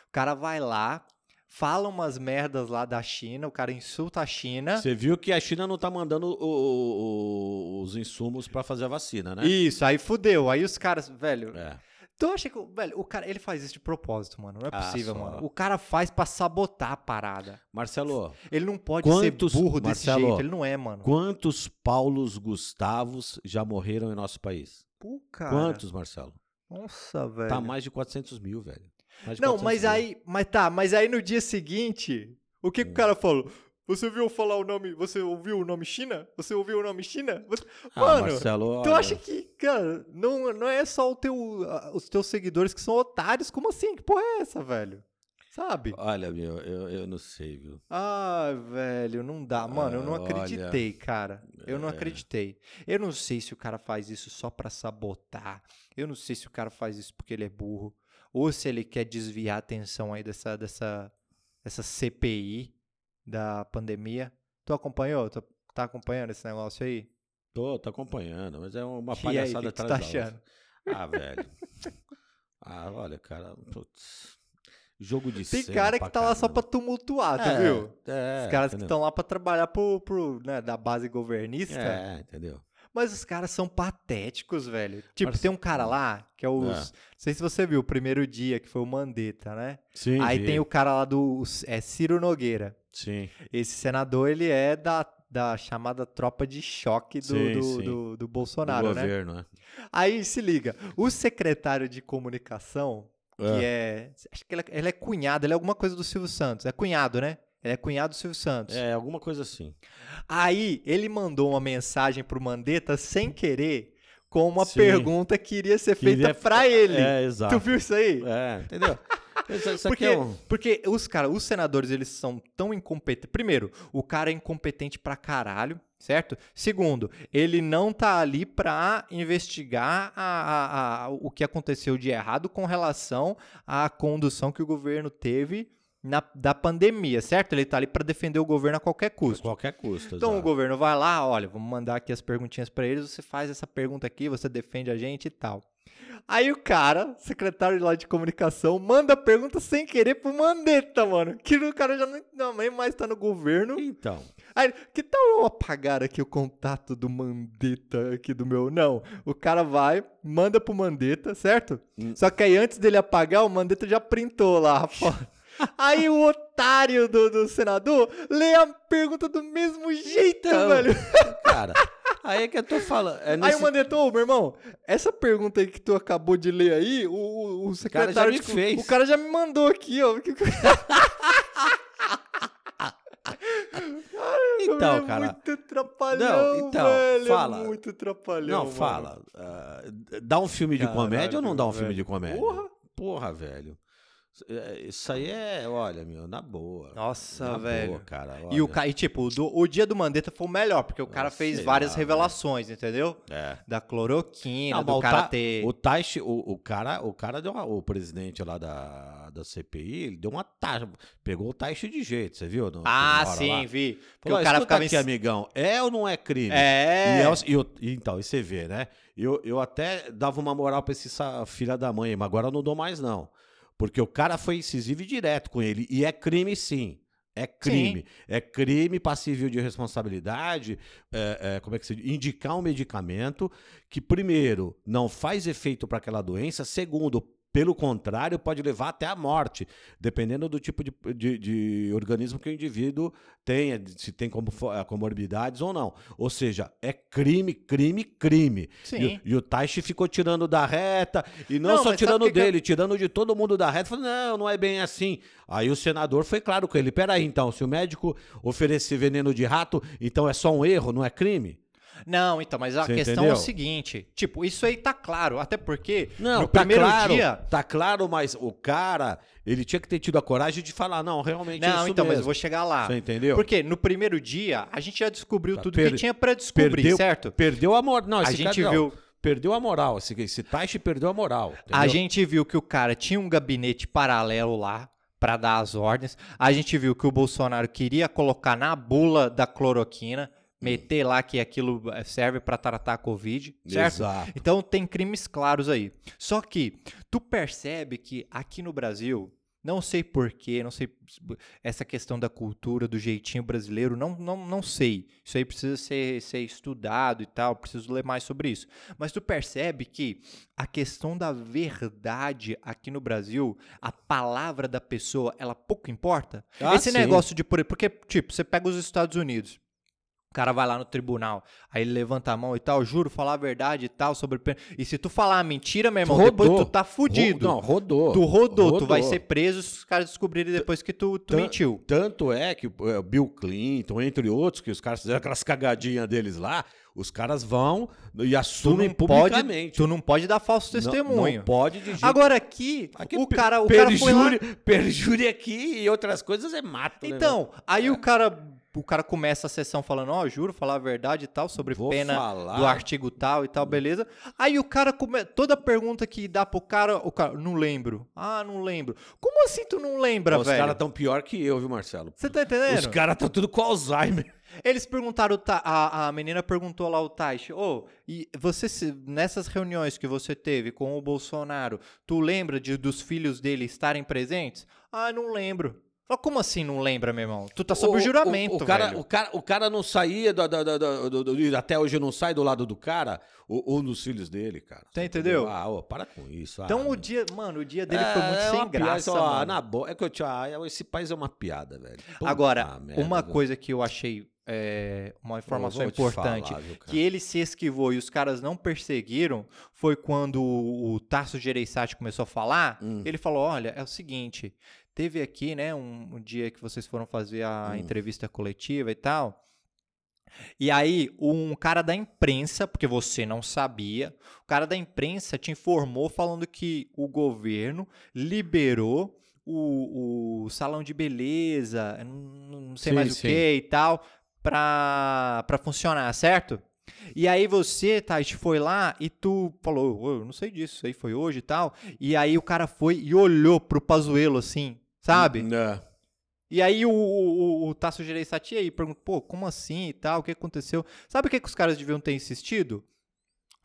O cara vai lá, fala umas merdas lá da China, o cara insulta a China. Você viu que a China não tá mandando o- o- o- os insumos pra fazer a vacina, né? Isso, aí fudeu. Aí os caras, velho. É. Tu acha que, velho, o cara, ele faz isso de propósito, mano? Não é Ah, possível, só. mano. O cara faz pra sabotar a parada. Marcelo, Ele não pode Quantos- ser burro desse Marcelo, jeito. Ele não é, mano. quantos Paulos Gustavos já morreram em nosso país? Pô, cara. Quantos, Marcelo? Nossa, velho. Tá mais de 400 mil, velho. Mais Não, 400 mas mil. aí, mas tá, mas aí no dia seguinte, o que, que Hum. o cara falou? Você ouviu falar o nome? Você ouviu o nome China? Você ouviu o nome China? Você- Ah, Mano, Marcelo, tu olha, acha que, cara, não, não é só o teu, os teus seguidores que são otários? Como assim? Que porra é essa, velho? Sabe? Olha, meu, eu, eu não sei, viu? Ah, velho, não dá. Mano, eu não Ah, olha. acreditei, cara. Eu não É. acreditei. Eu não sei se o cara faz isso só pra sabotar. Eu não sei se o cara faz isso porque ele é burro. Ou se ele quer desviar a atenção aí dessa, dessa, dessa CPI da pandemia. Tu acompanhou? Tu tá acompanhando esse negócio aí? Tô, tô acompanhando, mas é uma E aí, palhaçada o que que tu atrás tá achando? Ah, velho. ah, olha, cara, putz. Jogo de Tem cara que tá lá só pra caramba. tumultuar, tu É, viu? É, Os caras que entendeu? estão lá pra trabalhar pro, pro, né, da base governista. É, entendeu? Mas os caras são patéticos, velho. Tipo, Mas- tem um cara lá, que é os. É. Não sei se você viu, o primeiro dia, que foi o Mandetta, né? Sim, Aí vi. tem o cara lá do. É Ciro Nogueira. Sim, Esse senador, ele é da, da chamada tropa de choque do, Sim, do, sim. do- do do Bolsonaro, né? governo, né? Aí se liga, o secretário de comunicação, que é. Acho que ele é, ele é cunhado, ele é alguma coisa do Silvio Santos. É cunhado, né? Ele é cunhado do Silvio Santos. É, alguma coisa assim. Aí ele mandou uma mensagem pro Mandetta sem querer, com uma Sim. pergunta que iria ser feita Queria- pra ele. É, exato. Tu viu isso aí? É, entendeu? Isso, Porque, é um... porque os cara, os senadores, eles são tão incompetentes. Primeiro, o cara é incompetente pra caralho, certo? Segundo, ele não tá ali pra investigar a- a- a- o que aconteceu de errado com relação à condução que o governo teve na, da pandemia, certo? Ele tá ali pra defender o governo a qualquer a custo. qualquer custo. Então o exato. governo vai lá, olha, vamos mandar aqui as perguntinhas pra eles, você faz essa pergunta aqui, você defende a gente e tal. Aí o cara, secretário lá de comunicação, manda a pergunta sem querer pro Mandetta, mano. Que o cara já não, não nem mais tá no governo. Então, Aí, que tal eu apagar aqui o contato do Mandetta aqui do meu? Não, o cara vai, manda pro Mandetta, certo? Hum. Só que aí antes dele apagar, o Mandetta já printou lá a foto. Aí o otário do, do senador lê a pergunta do mesmo jeito, Então, velho. cara, aí é que eu tô falando. É Aí nesse... o Mandetta, ô, meu irmão, essa pergunta aí que tu acabou de ler aí, o, o, o secretário... cara já me de fez. O cara já me mandou aqui, ó. Então, é cara. muito trapalhão, Não, então, velho. fala. É muito trapalhão, Não, mano. fala. ah, dá um filme de Caralho, comédia ou não dá um filme velho. de comédia? Porra. Porra, velho. É, Isso aí é, olha, meu, na boa. Nossa, na velho. Boa, cara, E o, e, tipo, o, do- o dia do Mandetta foi o melhor, porque o cara Ah, fez sei várias lá, revelações, entendeu? É. Da cloroquina, Não, do o cara Ta- ter... O Taishi, o, o cara, o cara deu uma, o presidente lá da, da CPI, ele deu uma taxa, pegou o Taishi de jeito, você viu? No- Ah, sim, lá? vi. Porque Falou, o cara "Escuta ficava... aqui, em- amigão, é ou não é crime? É... E, é o- e eu- e então, e você vê, né? Eu, eu até dava uma moral pra esse filha da mãe, mas agora eu não dou mais, não. Porque o cara foi incisivo e direto com ele. E é crime, sim. É crime. É crime passível de responsabilidade. é, é, como é que se diz? Indicar um medicamento que, primeiro, não faz efeito para aquela doença. Segundo, pelo contrário, pode levar até a morte, dependendo do tipo de, de- de organismo que o indivíduo tenha, se tem como, eh, comorbidades ou não. Ou seja, é crime, crime, crime. Sim. E, o- e o Taishi ficou tirando da reta, e não, Não, só tirando o que que eu- dele, tirando de todo mundo da reta. Falou, não, não é bem assim. Aí o senador foi claro com ele. Peraí, então, se o médico oferecer veneno de rato, então é só um erro, não é crime? Não, então, mas a Você questão é entendeu? o seguinte, tipo, isso aí tá claro, até porque Não, no tá primeiro claro, dia... tá claro, mas o cara, ele tinha que ter tido a coragem de falar, não, realmente é Não, isso então, mas eu mesmo. vou chegar lá. Você entendeu? Porque no primeiro dia, a gente já descobriu Tá, tudo per- que tinha pra descobrir, perdeu, certo? Perdeu a moral. Não, A gente cara, não, viu... Perdeu a moral. Esse, esse Taishi perdeu a moral. A entendeu? gente viu que o cara tinha um gabinete paralelo lá pra dar as ordens. A gente viu que o Bolsonaro queria colocar na bula da cloroquina, meter lá que aquilo eh, serve pra tratar a Covid, certo? Exato. Então tem crimes claros aí. Só que tu percebe que aqui no Brasil, não sei porquê, não sei essa questão da cultura, do jeitinho brasileiro, não, não, não sei. Isso aí precisa ser, ser estudado e tal, preciso ler mais sobre isso. Mas tu percebe que a questão da verdade aqui no Brasil, a palavra da pessoa, ela pouco importa. Ah, Esse sim. negócio de. por- Porque, tipo, você pega os Estados Unidos. O cara vai lá no tribunal, aí ele levanta a mão e tal, juro, falar a verdade e tal sobre. E se tu falar a mentira, meu irmão, depois Rodou. tu tá fudido. Ro- Não, rodou. tu rodou, tu vai ser preso se os caras descobrirem depois que tu, tu mentiu. Tanto é que o Bill Clinton, entre outros, que os caras fizeram aquelas cagadinhas deles lá, os caras vão e Tu assumem não, pode, publicamente. tu não pode dar falso Não- testemunho. Não, pode de jeito Agora aqui, Aqui o pe- cara, o cara foi lá. aqui e outras coisas é mato. né, Então, aí o cara, o cara começa a sessão falando, ó, juro, falar a verdade e tal, sobre Vou pena falar. do artigo tal e tal, beleza. Aí o cara, come... toda pergunta que dá pro cara, o cara, não lembro. Ah, não lembro. Como assim tu não lembra, Os velho? caras tão pior que eu, viu, Marcelo? Você tá entendendo? Os caras estão tudo com Alzheimer. Eles perguntaram, a, a menina perguntou lá o Taish, ô, e você, nessas reuniões que você teve com o Bolsonaro, tu lembra de, dos filhos dele estarem presentes? Ah, não lembro. Falei, como assim não lembra, meu irmão? Tu tá sob o, juramento, o, cara, velho. O cara, o cara não saía, do, até hoje não sai do lado do cara, ou, ou dos filhos dele, cara. Tá, entendeu? Ah, ô, para com isso. Então ah, o dia, mano, o dia dele É, foi muito é sem piada, graça, ó, mano. Na boa, é que eu te, ah, esse país é uma piada, velho. Puta Agora, merda, uma viu? coisa que eu achei é, uma informação importante, falar, viu, que ele se esquivou e os caras não perseguiram, foi quando o, o Tasso Gereissati começou a falar, Hum. ele falou, olha, é o seguinte, teve aqui, né, um, um dia que vocês foram fazer a Hum. entrevista coletiva e tal, e aí, um cara da imprensa, porque você não sabia, o cara da imprensa te informou falando que o governo liberou o, o salão de beleza, não, sei Sim, mais sim. o que e tal, pra, pra funcionar, certo? E aí você, Tati, foi lá e tu falou, "Ô, eu não sei disso, isso aí foi hoje e tal. E aí o cara foi e olhou pro Pazuelo assim, sabe? É. E aí o, o, o, o Tasso Gereissati aí pergunta, pô, como assim e tal, o que aconteceu? Sabe o que, que os caras deviam ter insistido?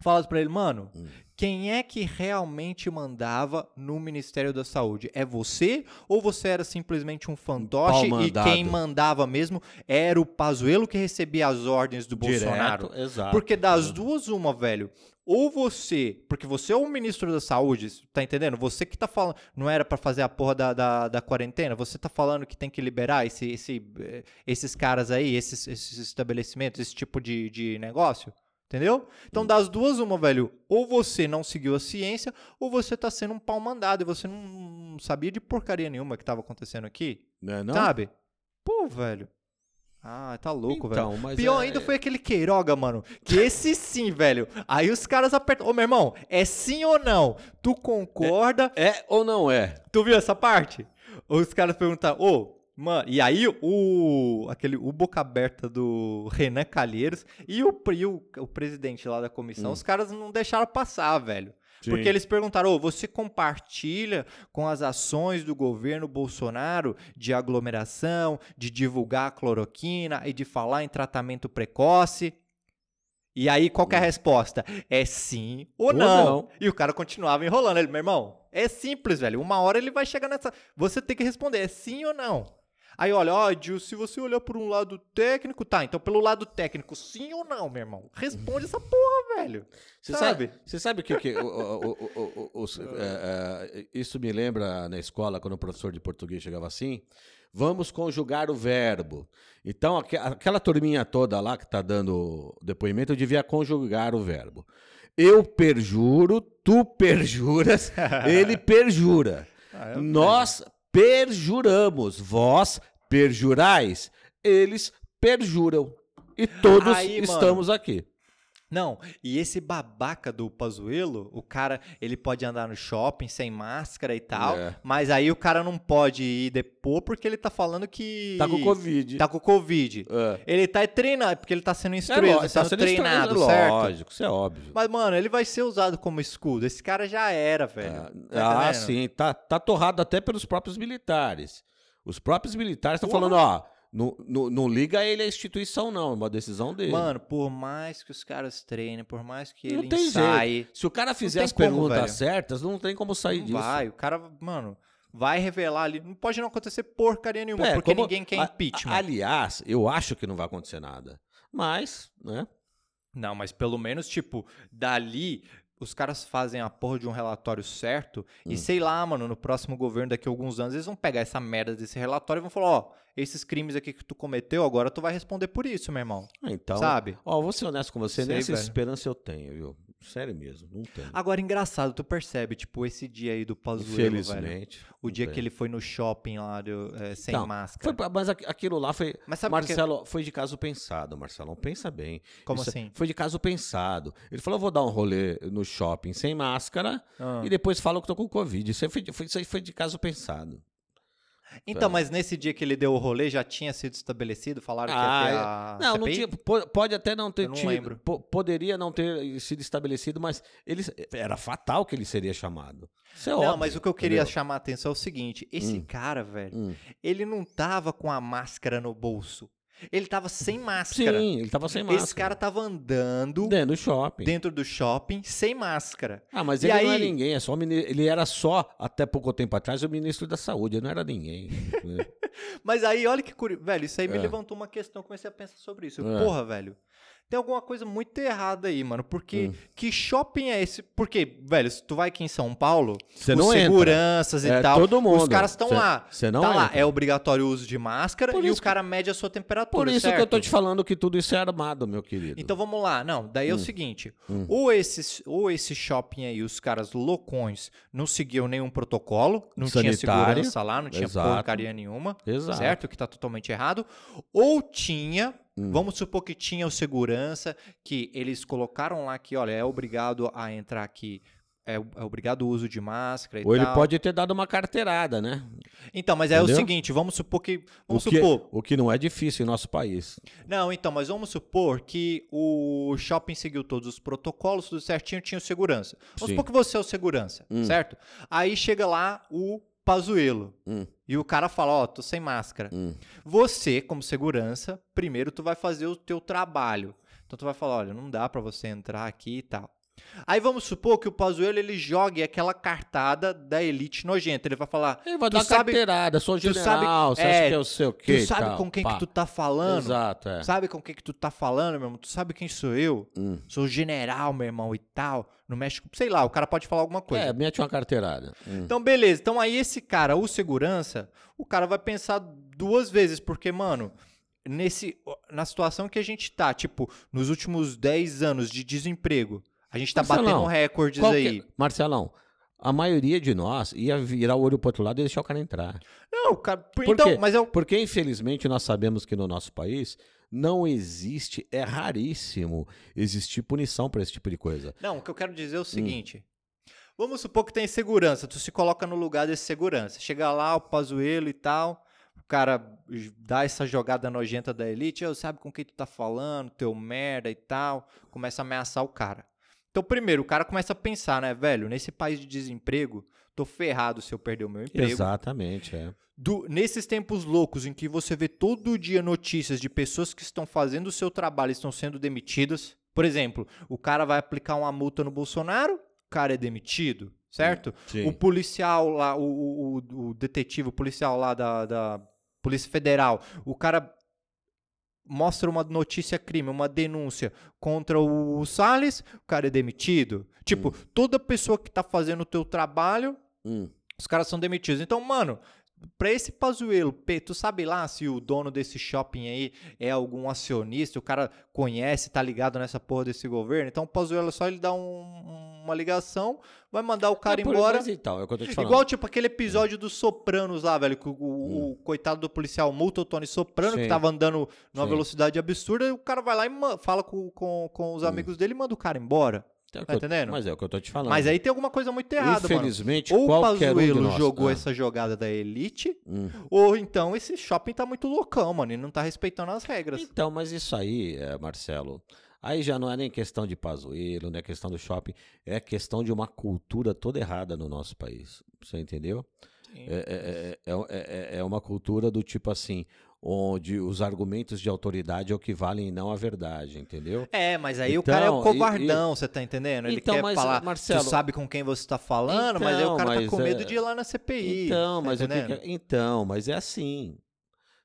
Falado pra ele, mano, Hum. quem é que realmente mandava no Ministério da Saúde? É você ou você era simplesmente um fantoche pau e quem mandava mesmo era o Pazuello que recebia as ordens do Bolsonaro? Direto, exato. Porque das duas, uma, velho. Ou você, porque você é o ministro da saúde, tá entendendo? Você que tá falando, não era pra fazer a porra da, da, da quarentena, você tá falando que tem que liberar esse, esse, eh, esses caras aí, esses, esses estabelecimentos, esse tipo de, de negócio, entendeu? Então das duas, uma, velho. Ou você não seguiu a ciência, ou você tá sendo um pau mandado e você não, não sabia de porcaria nenhuma que tava acontecendo aqui, Né, não? sabe? Pô, velho. Ah, tá louco, velho. Então, mas Pior é- ainda foi aquele Queiroga, mano. Que esse sim, velho. Aí os caras apertam. Ô, meu irmão, é sim ou não? Tu concorda? É ou não é? Tu viu essa parte? Os caras perguntaram, ô, mano. E aí o. aquele, o boca aberta do Renan Calheiros e o, e o, o presidente lá da comissão, Hum. os caras não deixaram passar, velho. Sim. Porque eles perguntaram: "Ô, você compartilha com as ações do governo Bolsonaro de aglomeração, de divulgar a cloroquina e de falar em tratamento precoce? E aí, qual que é a resposta? É sim ou, Ou não. não. E o cara continuava enrolando. Ele, meu irmão, é simples, velho. Uma hora ele vai chegar nessa. Você tem que responder: é sim ou não? Aí, olha, ó, Gil, se você olhar por um lado técnico, tá, então pelo lado técnico, sim ou não, meu irmão? Responde essa porra, velho. Você sabe? você sabe que, que o- o- o- é, é, isso me lembra na escola, quando o professor de português chegava assim, vamos conjugar o verbo. Então, aque- aquela turminha toda lá que está dando depoimento, eu devia conjugar o verbo. Eu perjuro, tu perjuras, ele perjura. Ah, Nós perjuramos, vós perjurais, eles perjuram. E todos Aí, mano. estamos aqui. Não, e esse babaca do Pazuelo, o cara, ele pode andar no shopping sem máscara e tal, É. mas aí o cara não pode ir depor porque ele tá falando que... Tá com Covid. Tá com Covid. É. Ele tá treinando, porque ele tá sendo É instruído, lógico, tá sendo treinado, instruído, certo? Lógico, isso é óbvio. Mas, mano, ele vai ser usado como escudo. Esse cara já era, velho. Ah, Tá ah, entendendo? sim, tá, tá torrado até pelos próprios militares. Os próprios militares estão falando, ó, não, não, não liga ele à instituição, não, é uma decisão dele. Mano, por mais que os caras treinem, por mais que Não ele tem ensaie, Se o cara fizer as como, perguntas velho. certas, não tem como sair não disso. vai. O cara, mano, vai revelar ali. Não pode não acontecer porcaria nenhuma, É, porque como- ninguém quer a- impeachment. a- aliás, eu acho que não vai acontecer nada. Mas, né? Não, mas pelo menos, tipo, dali, os caras fazem a porra de um relatório certo e Hum. sei lá, mano, no próximo governo, daqui a alguns anos, eles vão pegar essa merda desse relatório e vão falar, ó, esses crimes aqui que tu cometeu, agora tu vai responder por isso, meu irmão. Ah, Então, Sabe? ó, vou ser honesto com você, Sei, nessa velho. esperança eu tenho, viu? Sério mesmo, não tenho. Agora, engraçado, tu percebe, tipo, esse dia aí do Pazuello, velho. Infelizmente. O não dia tenho. que ele foi no shopping lá, do, é, sem Não, máscara. Foi, mas aqu- aquilo lá foi. Mas sabe o que é- Marcelo, foi de caso pensado, Marcelão. Pensa bem. Como Isso- assim? Foi de caso pensado. Ele falou: vou dar um rolê no shopping sem máscara Ah. e depois fala que tô com Covid. Isso aí foi, foi- isso aí foi de caso pensado. Então, mas nesse dia que ele deu o rolê, já tinha sido estabelecido? Falaram que ia ter a Ah, não, não CPI? tinha. po- Pode até não ter Eu não tido. lembro. po- poderia não ter sido estabelecido, mas ele, era fatal que ele seria chamado. Isso é Não, óbvio, mas o que eu queria entendeu? chamar a atenção é o seguinte: esse Hum. cara, velho, Hum. ele não tava com a máscara no bolso. Ele tava sem máscara. Sim, ele tava sem máscara. Esse cara tava andando Dentro do shopping. dentro do shopping sem máscara. Ah, mas E ele não é aí- ninguém, é só o mini- ele era só, até pouco tempo atrás, o ministro da Saúde, ele não era ninguém. né? Mas aí, olha que curioso. Velho, isso aí me É. levantou uma questão. Comecei a pensar sobre isso. Eu, É. Porra, velho. Tem alguma coisa muito errada aí, mano. Porque Hum. que shopping é esse? Porque, velho, se tu vai aqui em São Paulo, Você os não entra. seguranças e É tal, todo mundo. os caras estão Cê- lá. cê não tá lá, entra. é obrigatório o uso de máscara Por e o cara mede a sua temperatura, Por isso que eu tô certo? te falando que tudo isso é armado, meu querido. Então vamos lá. Não, daí é o Hum. seguinte: Hum. ou, esse, ou esse shopping aí, os caras loucões, não seguiam nenhum protocolo, não tinha Sanitário. segurança lá, não tinha Exato. porcaria nenhuma, Exato. certo? Que tá totalmente errado. Ou tinha. Hum. Vamos supor que tinha o segurança, que eles colocaram lá que, olha, é obrigado a entrar aqui, é, é obrigado o uso de máscara e Ou ele tal. pode ter dado uma carteirada, né? Então, mas é Entendeu? o seguinte, vamos supor que. Vamos o, que, supor. o que não é difícil em nosso país. Não, então, mas vamos supor que o shopping seguiu todos os protocolos, tudo certinho, tinha o segurança. Vamos Sim. supor que você é o segurança, Hum. certo? Aí chega lá o Pazuelo Hum, e o cara fala, ó, tô sem máscara. hum. Você, como segurança, primeiro tu vai fazer o teu trabalho. Então tu vai falar, olha, não dá pra você entrar aqui e tal. Aí vamos supor que o Pazuelo ele jogue aquela cartada da elite nojenta. Ele vai falar, Ele vai Tu dar uma sabe- carteirada, sou tu general, sabe- você é, acha que eu sei o quê? tu sabe tal, com quem pá. que tu tá falando? Exato, é. Sabe com quem que tu tá falando, meu irmão? Tu sabe quem sou eu? Hum. Sou general, meu irmão, e tal. No México, sei lá, o cara pode falar alguma coisa. É, mete uma carteirada. Hum. Então, beleza. Então, aí esse cara, o segurança, o cara vai pensar duas vezes, porque, mano, nesse, na situação que a gente tá, tipo, nos últimos 10 anos de desemprego, a gente tá Marcelão, batendo recordes Qual que- aí. Marcelão, a maioria de nós ia virar o olho pro outro lado e deixar o cara entrar. Não, cara, por- Por então, quê? mas eu. Porque, infelizmente, nós sabemos que no nosso país não existe, é raríssimo existir punição para esse tipo de coisa. Não, o que eu quero Hum. dizer é o seguinte. Vamos supor que tem segurança, tu se coloca no lugar desse segurança. Chega lá, o Pazuelo e tal, o cara dá essa jogada nojenta da elite, eu sabe com quem tu tá falando, teu merda e tal, começa a ameaçar o cara. Então, primeiro, o cara começa a pensar, né, velho, nesse país de desemprego, tô ferrado se eu perder o meu emprego. Exatamente, é. Do- nesses tempos loucos em que você vê todo dia notícias de pessoas que estão fazendo o seu trabalho e estão sendo demitidas. Por exemplo, o cara vai aplicar uma multa no Bolsonaro, o cara é demitido, certo? Sim. O policial lá, o, o- o- detetive, o policial lá da, da Polícia Federal, o cara mostra uma notícia crime, uma denúncia contra o Salles, o cara é demitido. Tipo, toda pessoa que tá fazendo o teu trabalho Hum. os caras são demitidos. Então, mano, pra esse Pazuelo, P, tu sabe lá se o dono desse shopping aí é algum acionista, o cara conhece, tá ligado nessa porra desse governo. Então, o Pazuelo é só ele dar um- uma ligação, vai mandar o cara É embora. Mas então, é o que eu tô te falando. Igual, tipo, aquele episódio dos Sopranos lá, velho, que o, o- o coitado do policial multa o Tony Soprano, que Sim. tava andando numa Sim. velocidade absurda, e o cara vai lá e fala com, com, com os amigos dele e manda o cara embora. É tá eu- entendendo? Mas é o que eu tô te falando. Mas aí tem alguma coisa muito errada, mano. Infelizmente, Ou o qualquer um nós... jogou Ah, essa jogada da elite, hum. ou então esse shopping tá muito loucão, mano, e não tá respeitando as regras. Então, mas isso aí, é, Marcelo, aí já não é nem questão de Pazuello, não é questão do shopping, é questão de uma cultura toda errada no nosso país. Você entendeu? É, é, é, é, é- é uma cultura do tipo assim, onde os argumentos de autoridade é o que valem e não a verdade, entendeu? É, mas aí o Então, cara é o e- covardão, você tá entendendo? Ele Então, quer mas, falar, Marcelo- tu sabe com quem você tá falando, mas aí o Então, cara tá com medo é- de ir lá na CPI. Então, tá mas o que que- então, mas é assim.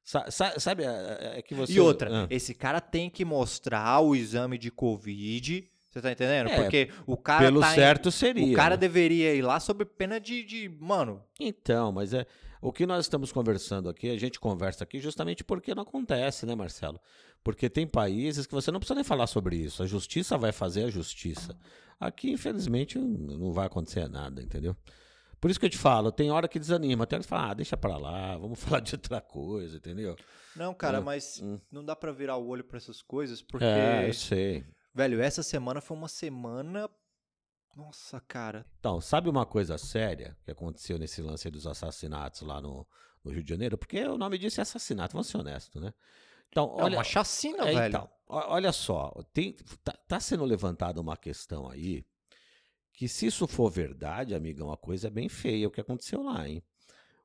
Sa- sa- sabe, é, é que você E outra, Ah, esse cara tem que mostrar o exame de Covid Você tá entendendo? É, Porque o cara Pelo tá em- certo seria. O cara né? deveria ir lá sob pena de, de mano, Então, mas é o que nós estamos conversando aqui, a gente conversa aqui justamente porque não acontece, né, Marcelo? Porque tem países que você não precisa nem falar sobre isso. A justiça vai fazer a justiça. Aqui, infelizmente, não vai acontecer nada, entendeu? Por isso que eu te falo, tem hora que desanima, tem hora que fala, ah, deixa pra lá, vamos falar de outra coisa, entendeu? Não, cara, Hum, mas hum. não dá pra virar o olho pra essas coisas, porque, É, eu sei. velho, essa semana foi uma semana. Nossa, cara. Então, sabe uma coisa séria que aconteceu nesse lance dos assassinatos lá no, no Rio de Janeiro? Porque o nome disso é assassinato, vamos ser honestos, né? Então, É olha, uma chacina, É, velho. então, olha só, tem, tá, tá sendo levantada uma questão aí que se isso for verdade, amigão, a coisa é bem feia o que aconteceu lá, hein?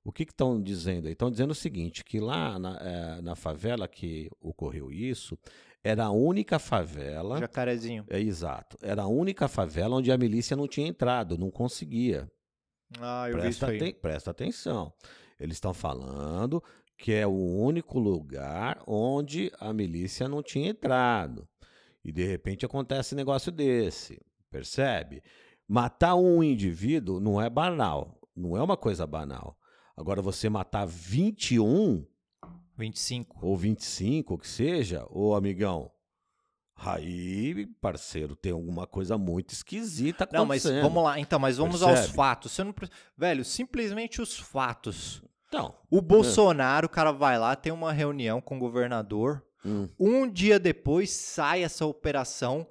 O que estão dizendo aí? Estão dizendo o seguinte, que lá na, eh, na favela que ocorreu isso, era a única favela... Jacarezinho. É exato. Era a única favela onde a milícia não tinha entrado, não conseguia. Ah, eu vi isso Presta, aí. presta atenção. Eles estão falando que é o único lugar onde a milícia não tinha entrado. E de repente acontece um negócio desse. Percebe? Matar um indivíduo não é banal. Não é uma coisa banal. Agora, você matar 21 25. ou 25, o que seja, ô amigão. Aí, parceiro, tem alguma coisa muito esquisita Não, mas acontecendo. vamos lá. Então, mas vamos aos Percebe? fatos. Você não... Velho, simplesmente os fatos. Então, O Bolsonaro, o cara vai lá, tem uma reunião com o governador. hum, Um dia depois sai essa operação,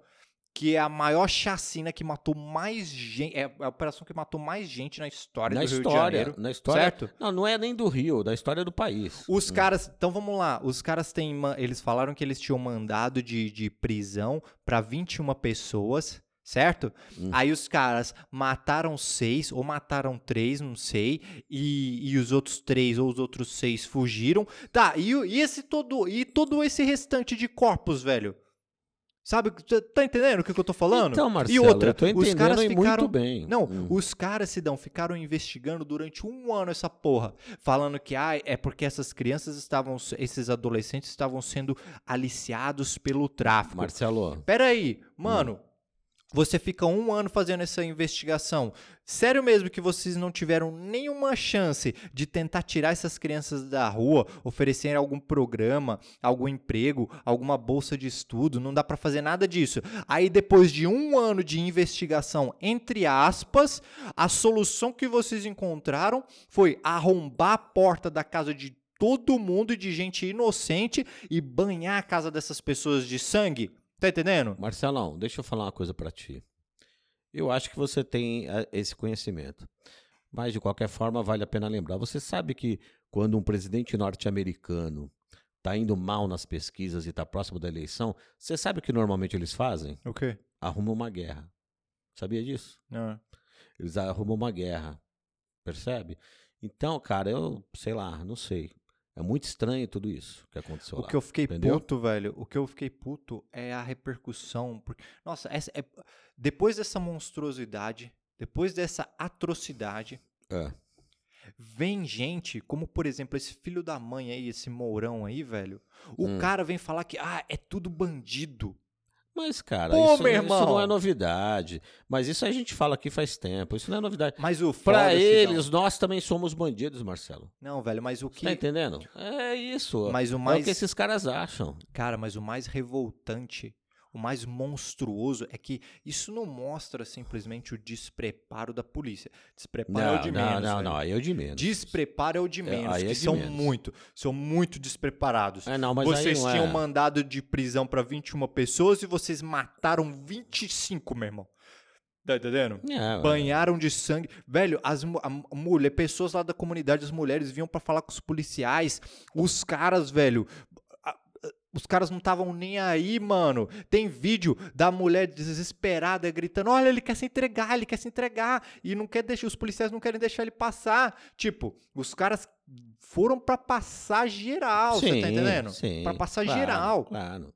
que é a maior chacina que matou mais gente. É a operação que matou mais gente na história na do Rio de história, Janeiro. na história, Certo? Não, não é nem do Rio, da história do país. Os caras. Então vamos lá. Os caras têm. Eles falaram que eles tinham mandado de, de prisão para 21 pessoas. Certo? Hum. Aí os caras mataram seis, ou mataram três, não sei, e, e os outros três ou os outros seis fugiram. Tá, e, e esse todo. E todo esse restante de corpos, velho? Sabe? Tá entendendo o que, que eu tô falando? Então, e Marcelo, outra, eu tô os entendendo caras aí ficaram. muito bem. Não, Hum. os caras, Sidão, ficaram investigando durante um ano essa porra. Falando que ah, é porque essas crianças estavam. Esses adolescentes estavam sendo aliciados pelo tráfico. Marcelo, Pera aí, mano. Você fica um ano fazendo essa investigação. Sério mesmo que vocês não tiveram nenhuma chance de tentar tirar essas crianças da rua, oferecer algum programa, algum emprego, alguma bolsa de estudo? Não dá pra fazer nada disso. Aí depois de um ano de investigação, entre aspas, a solução que vocês encontraram foi arrombar a porta da casa de todo mundo de gente inocente e banhar a casa dessas pessoas de sangue. Tá entendendo? Marcelão, deixa eu falar uma coisa pra ti. Eu acho que você tem eh, esse conhecimento. Mas, de qualquer forma, vale a pena lembrar. Você sabe que quando um presidente norte-americano está indo mal nas pesquisas e está próximo da eleição, você sabe o que normalmente eles fazem? O quê? Arrumam uma guerra. Sabia disso? Não. Eles arrumam uma guerra. Percebe? Então, cara, eu sei lá, não sei. É muito estranho tudo isso que aconteceu O lá. que eu fiquei entendeu? puto, velho, o que eu fiquei puto é a repercussão. Porque, nossa, essa é- depois dessa monstruosidade, depois dessa atrocidade, É. vem gente, como por exemplo esse filho da mãe aí, esse Mourão aí, velho. O Hum. cara vem falar que, ah, é tudo bandido. Mas, cara, Pô, isso, meu isso não é novidade. Mas isso a gente fala aqui faz tempo. Isso não é novidade. Mas o Pra eles, Sidão- nós também somos bandidos, Marcelo. Não, velho, mas o que. tá entendendo? É isso. Mas o É o mais. que esses caras acham. Cara, mas o mais revoltante, o mais monstruoso é que isso não mostra simplesmente o despreparo da polícia. Despreparo é o Não, de não, menos. não, velho. não. Aí é o de menos. Despreparo é o de É, menos, aí é que são menos. muito, são muito despreparados. É, não, mas vocês não tinham é. mandado de prisão pra 21 pessoas e vocês mataram 25, meu irmão. Tá entendendo? É, Banharam de sangue. Velho, as a mu- mulher, pessoas lá da comunidade, as mulheres vinham pra falar com os policiais. Os caras, velho. Os caras não estavam nem aí, mano. Tem vídeo da mulher desesperada gritando: Olha, ele quer se entregar, ele quer se entregar. E não quer deixar, os policiais não querem deixar ele passar. Tipo, os caras foram pra passar geral, você tá Sim, entendendo? sim, pra passar claro, geral. Claro.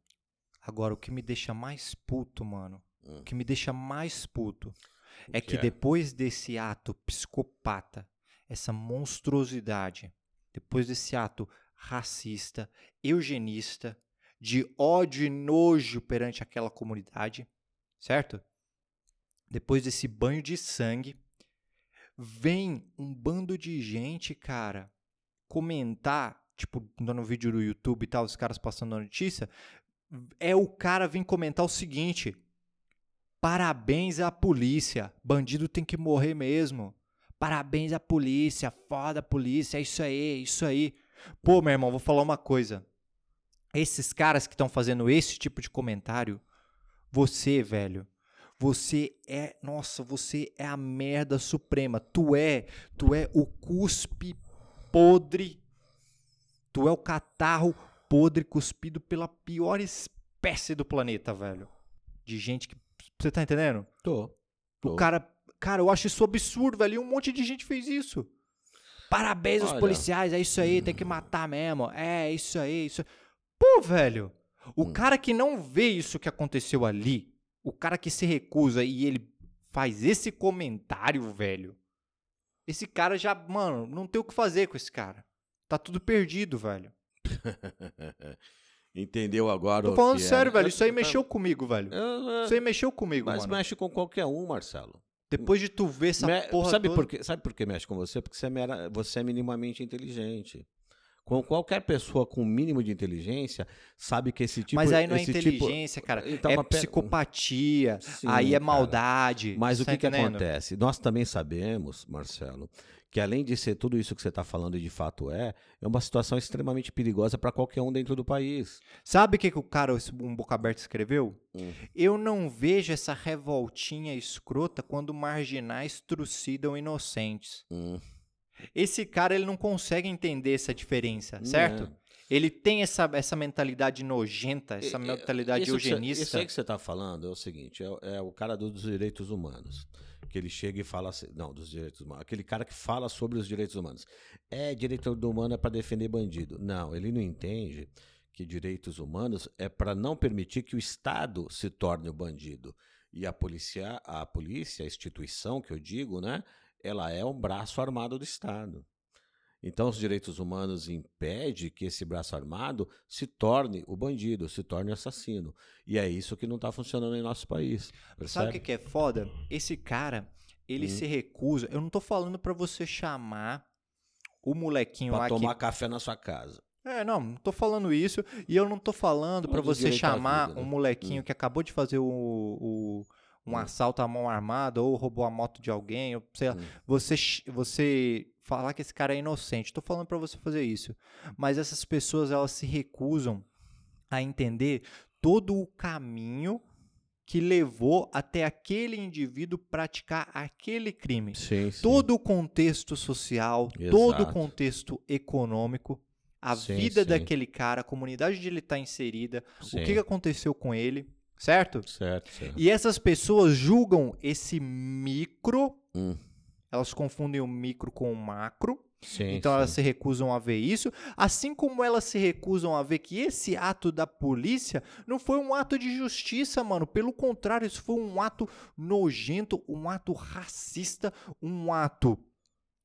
Agora, o que me deixa mais puto, mano, Hum. o que me deixa mais puto é que que é? depois desse ato psicopata, essa monstruosidade, depois desse ato racista, eugenista, de ódio e nojo perante aquela comunidade, certo? Depois desse banho de sangue, vem um bando de gente, cara, comentar, tipo, no vídeo do YouTube e tal, os caras passando a notícia, é o cara vir comentar o seguinte: Parabéns à polícia, bandido tem que morrer mesmo. Parabéns à polícia, foda a polícia, é isso aí, é isso aí. Pô, meu irmão, vou falar uma coisa. Esses caras que estão fazendo esse tipo de comentário, você, velho, você é, nossa, você é a merda suprema. Tu é, tu é o cuspe podre. Tu é o catarro podre cuspido pela pior espécie do planeta, velho. De gente que você tá entendendo? Tô. tô. O cara, cara, eu acho isso absurdo, velho. E um monte de gente fez isso. Parabéns aos Olha. policiais, é isso aí, tem que matar mesmo. É, isso aí, isso. Pô, velho, o Hum. cara que não vê isso que aconteceu ali, o cara que se recusa e ele faz esse comentário, velho. Esse cara já, mano, não tem o que fazer com esse cara. Tá tudo perdido, velho. Entendeu agora Tô o falando que é, sério, né? velho. Isso aí Eu- mexeu comigo, velho. Isso aí mexeu comigo, Mas mano. mexe com qualquer um, Marcelo. Depois de tu ver essa Me- porra sabe, toda... por quê? sabe por que mexe com você? Porque você é, mera- você é minimamente inteligente. Com qualquer pessoa com um mínimo de inteligência sabe que esse tipo Mas aí não é tipo- inteligência, cara. Então, é pe- psicopatia. Sim, aí é cara. maldade. Mas o que, que acontece? Nós também sabemos, Marcelo, que além de ser tudo isso que você está falando e de fato é, é uma situação extremamente perigosa para qualquer um dentro do país. Sabe o que, que o cara, um boca aberta, escreveu? Hum. Eu não vejo essa revoltinha escrota quando marginais trucidam inocentes. Hum, Esse cara, ele não consegue entender essa diferença, certo? né? Ele tem essa, essa mentalidade nojenta, essa e- mentalidade isso que você- eugenista. Isso aí que você está falando é o seguinte: é, é o cara dos direitos humanos. Que ele chega e fala assim. Não, dos direitos humanos. Aquele cara que fala sobre os direitos humanos. É direito humano é para defender bandido. Não, ele não entende que direitos humanos é para não permitir que o Estado se torne o bandido. E a polícia, a polícia, a instituição que eu digo, né? Ela é um braço armado do Estado. Então, os direitos humanos impede que esse braço armado se torne o bandido, se torne o assassino. E é isso que não está funcionando em nosso país. Sabe o que, percebe? é foda? Esse cara, ele Hum. se recusa. Eu não tô falando pra você chamar o molequinho Pra lá tomar que. café na sua casa. É, não, não tô falando isso. E eu não tô falando do você chamar vida, um né? molequinho Hum. que acabou de fazer o, o- um Hum. assalto à mão armada ou roubou a moto de alguém, ou sei lá. Você, você falar que esse cara é inocente. Tô falando pra você fazer isso. Mas essas pessoas, elas se recusam a entender todo o caminho que levou até aquele indivíduo praticar aquele crime. Sim, sim. Todo o contexto social, todo o Exato. contexto econômico, a Sim, vida daquele cara, a comunidade onde ele está inserida, o que aconteceu com ele, certo? Certo, certo. E essas pessoas julgam esse micro, Hum. elas confundem o micro com o macro, Sim, então sim. elas se recusam a ver isso, assim como elas se recusam a ver que esse ato da polícia não foi um ato de justiça, mano. Pelo contrário, isso foi um ato nojento, um ato racista, um ato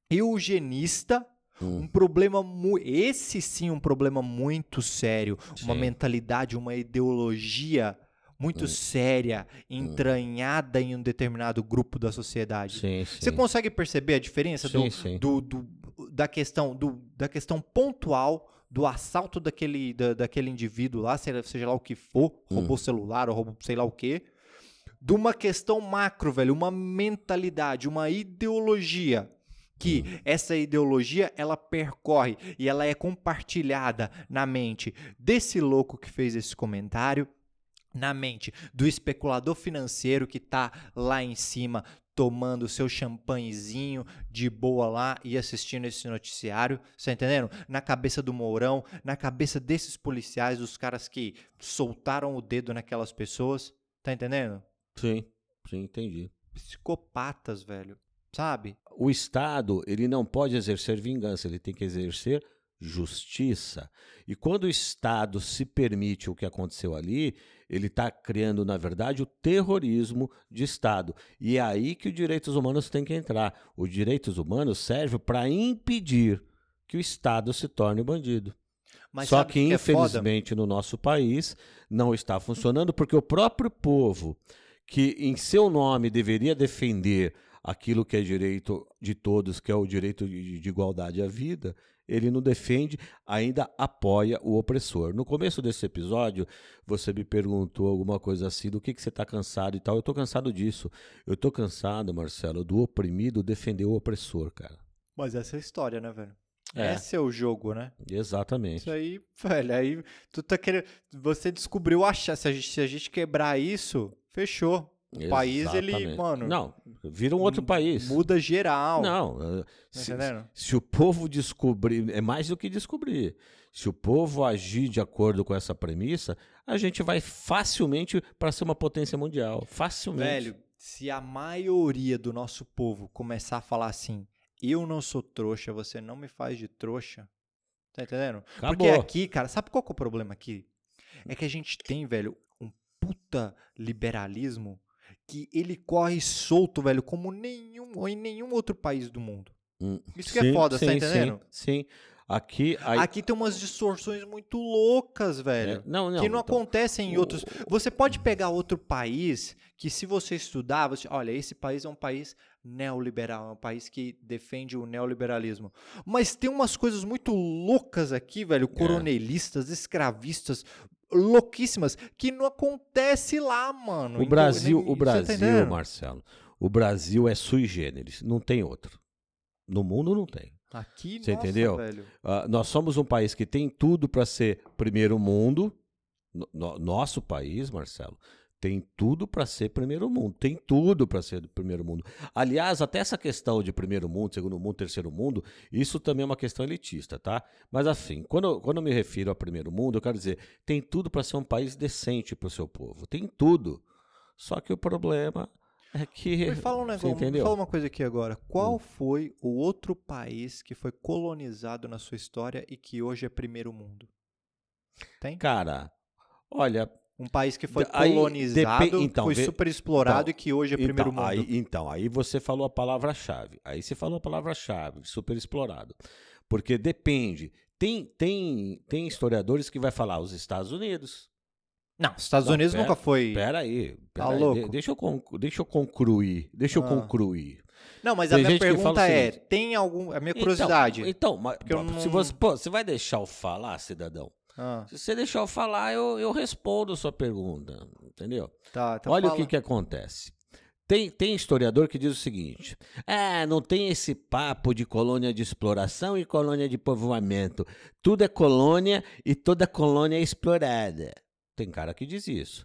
eugenista. Hum. Um problema mu esse sim um problema muito sério, uma Sim. mentalidade, uma ideologia muito Hum. séria, entranhada em um determinado grupo da sociedade. Sim, sim. Você consegue perceber a diferença do, Sim, sim. do, do- da questão do, da questão pontual do assalto daquele, da- daquele indivíduo lá, seja, lá o que for, Hum. roubou celular ou roubou sei lá o quê, de uma questão macro, velho, uma mentalidade, uma ideologia que Hum. essa ideologia ela percorre e ela é compartilhada na mente desse louco que fez esse comentário, na mente do especulador financeiro que tá lá em cima tomando seu champanhezinho de boa lá e assistindo esse noticiário, você tá entendendo? Na cabeça do Mourão, na cabeça desses policiais, dos caras que soltaram o dedo naquelas pessoas, tá entendendo? Sim, sim, entendi. Psicopatas, velho, sabe? O Estado, ele não pode exercer vingança, ele tem que exercer justiça. E quando o Estado se permite o que aconteceu ali, ele está criando, na verdade, o terrorismo de Estado. E é aí que os direitos humanos têm que entrar. Os direitos humanos servem para impedir que o Estado se torne bandido. Mas Só que, o é foda? infelizmente, no nosso país não está funcionando porque o próprio povo que em seu nome deveria defender aquilo que é direito de todos, que é o direito de, de igualdade à vida, ele não defende, ainda apoia o opressor. No começo desse episódio, você me perguntou alguma coisa assim, do que, que você está cansado e tal. Eu estou cansado disso. Eu estou cansado, Marcelo, do oprimido defender o opressor, cara. Mas essa é a história, né, velho? É. Esse é o jogo, né? Exatamente. Isso aí, velho, aí tu tá querendo. Você descobriu. Se a gente, se a gente quebrar isso, fechou. O país, ele, mano. Não, vira um outro país. Muda geral. Não, eh, Tá se, entendendo? se o povo descobrir, é mais do que descobrir. Se o povo agir de acordo com essa premissa, a gente vai facilmente para ser uma potência mundial. Facilmente. Velho, se a maioria do nosso povo começar a falar assim, eu não sou trouxa, você não me faz de trouxa. Tá entendendo? Porque Acabou. aqui, cara, sabe qual que é o problema aqui? É que a gente tem, velho, um puta liberalismo que ele corre solto, velho, como nenhum ou em nenhum outro país do mundo. Hum, Isso que é foda, sim, tá entendendo? Sim, sim. Aqui, aí- Aqui tem umas distorções muito loucas, velho. é, não, não. que não então, acontecem em outros. Você pode pegar outro país que, se você estudar, você, olha, esse país é um país neoliberal, é um país que defende o neoliberalismo. Mas tem umas coisas muito loucas aqui, velho, É. coronelistas, escravistas, louquíssimas, que não acontece lá, mano. O Então, Brasil, nem- o tá Brasil? Marcelo, o Brasil é sui generis, não tem outro. No mundo não tem. Aqui, Você nossa, entendeu? velho. Ah, nós somos um país que tem tudo para ser primeiro mundo. No- no- nosso país, Marcelo, tem tudo para ser primeiro mundo. Tem tudo para ser do primeiro mundo. Aliás, até essa questão de primeiro mundo, segundo mundo, terceiro mundo, isso também é uma questão elitista, tá? Mas assim, quando, quando eu me refiro a primeiro mundo, eu quero dizer, tem tudo para ser um país decente para o seu povo. Tem tudo. Só que o problema é que. Me fala um Você negócio, me fala uma coisa aqui agora. Qual Hum. foi o outro país que foi colonizado na sua história e que hoje é primeiro mundo? Tem? Cara, olha, Um país que foi Aí, colonizado, então, foi super explorado então, e que hoje é primeiro então, mundo. Aí, então, aí você falou a palavra-chave. Aí você falou a palavra-chave, super explorado. Porque depende. Tem, tem, tem historiadores que vai falar os Estados Unidos. Não, os Estados Não, Unidos pera- nunca foi. Pera aí. Tá pera aí, louco? de- deixa, eu conclu- deixa eu concluir. Deixa eu Ah. concluir. Não, mas a Tem minha que fala pergunta o é: tem algum. A minha curiosidade. Então, então mas, pô, se não- você, pô, você vai deixar eu falar, cidadão? Ah, Se você deixar eu falar, eu, eu respondo a sua pergunta. Entendeu? tá, então Olha fala. o que, que acontece. Tem, tem historiador que diz o seguinte: ah, não tem esse papo de colônia de exploração e colônia de povoamento. Tudo é colônia e toda colônia é explorada. Tem cara que diz isso.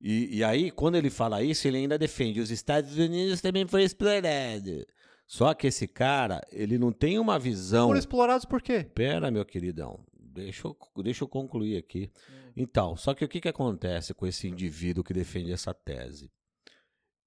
E, e aí, quando ele fala isso, ele ainda defende: os Estados Unidos também foi explorado. Só que esse cara, ele não tem uma visão. Foram explorados por quê? Pera, meu queridão, deixa eu, deixa eu concluir aqui. Então, só que o que, que acontece com esse indivíduo que defende essa tese?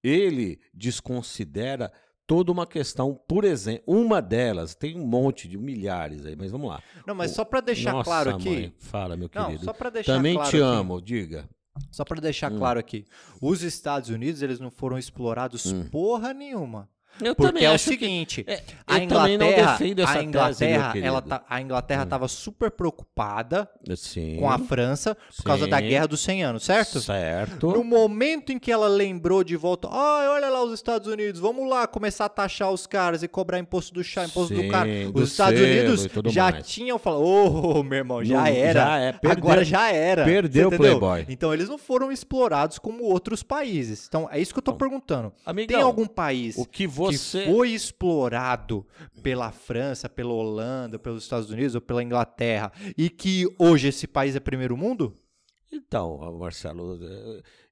Ele desconsidera toda uma questão, por exemplo, uma delas, tem um monte de milhares aí, mas vamos lá. Não, mas só pra deixar Nossa, claro aqui. mãe, fala, meu Não, querido. só deixar Também claro te aqui. amo, diga. Só pra deixar Hum. claro aqui. Os Estados Unidos, eles não foram explorados Hum. porra nenhuma. Eu Porque também é o acho que seguinte, É, a eu também não Inglaterra, defendo essa a tese, Inglaterra, querido. ela tá, a Inglaterra Hum. estava super preocupada Sim, com a França por causa da sim. Guerra dos 100 anos, certo? Certo. No momento em que ela lembrou de volta, ai, olha lá os Estados Unidos, vamos lá começar a taxar os caras e cobrar imposto do chá, imposto do Sim, cara. do Os Estados selo Unidos já mais. tinham falado, ô, meu irmão, já Não, era. já é, perdeu- Agora já era. perdeu o entendeu? Playboy. Então eles não foram explorados como outros países. Então é isso que eu tô Então, perguntando. Amigão, Tem algum país o que você... que foi explorado pela França, pela Holanda, pelos Estados Unidos ou pela Inglaterra e que hoje esse país é primeiro mundo? Então, Marcelo,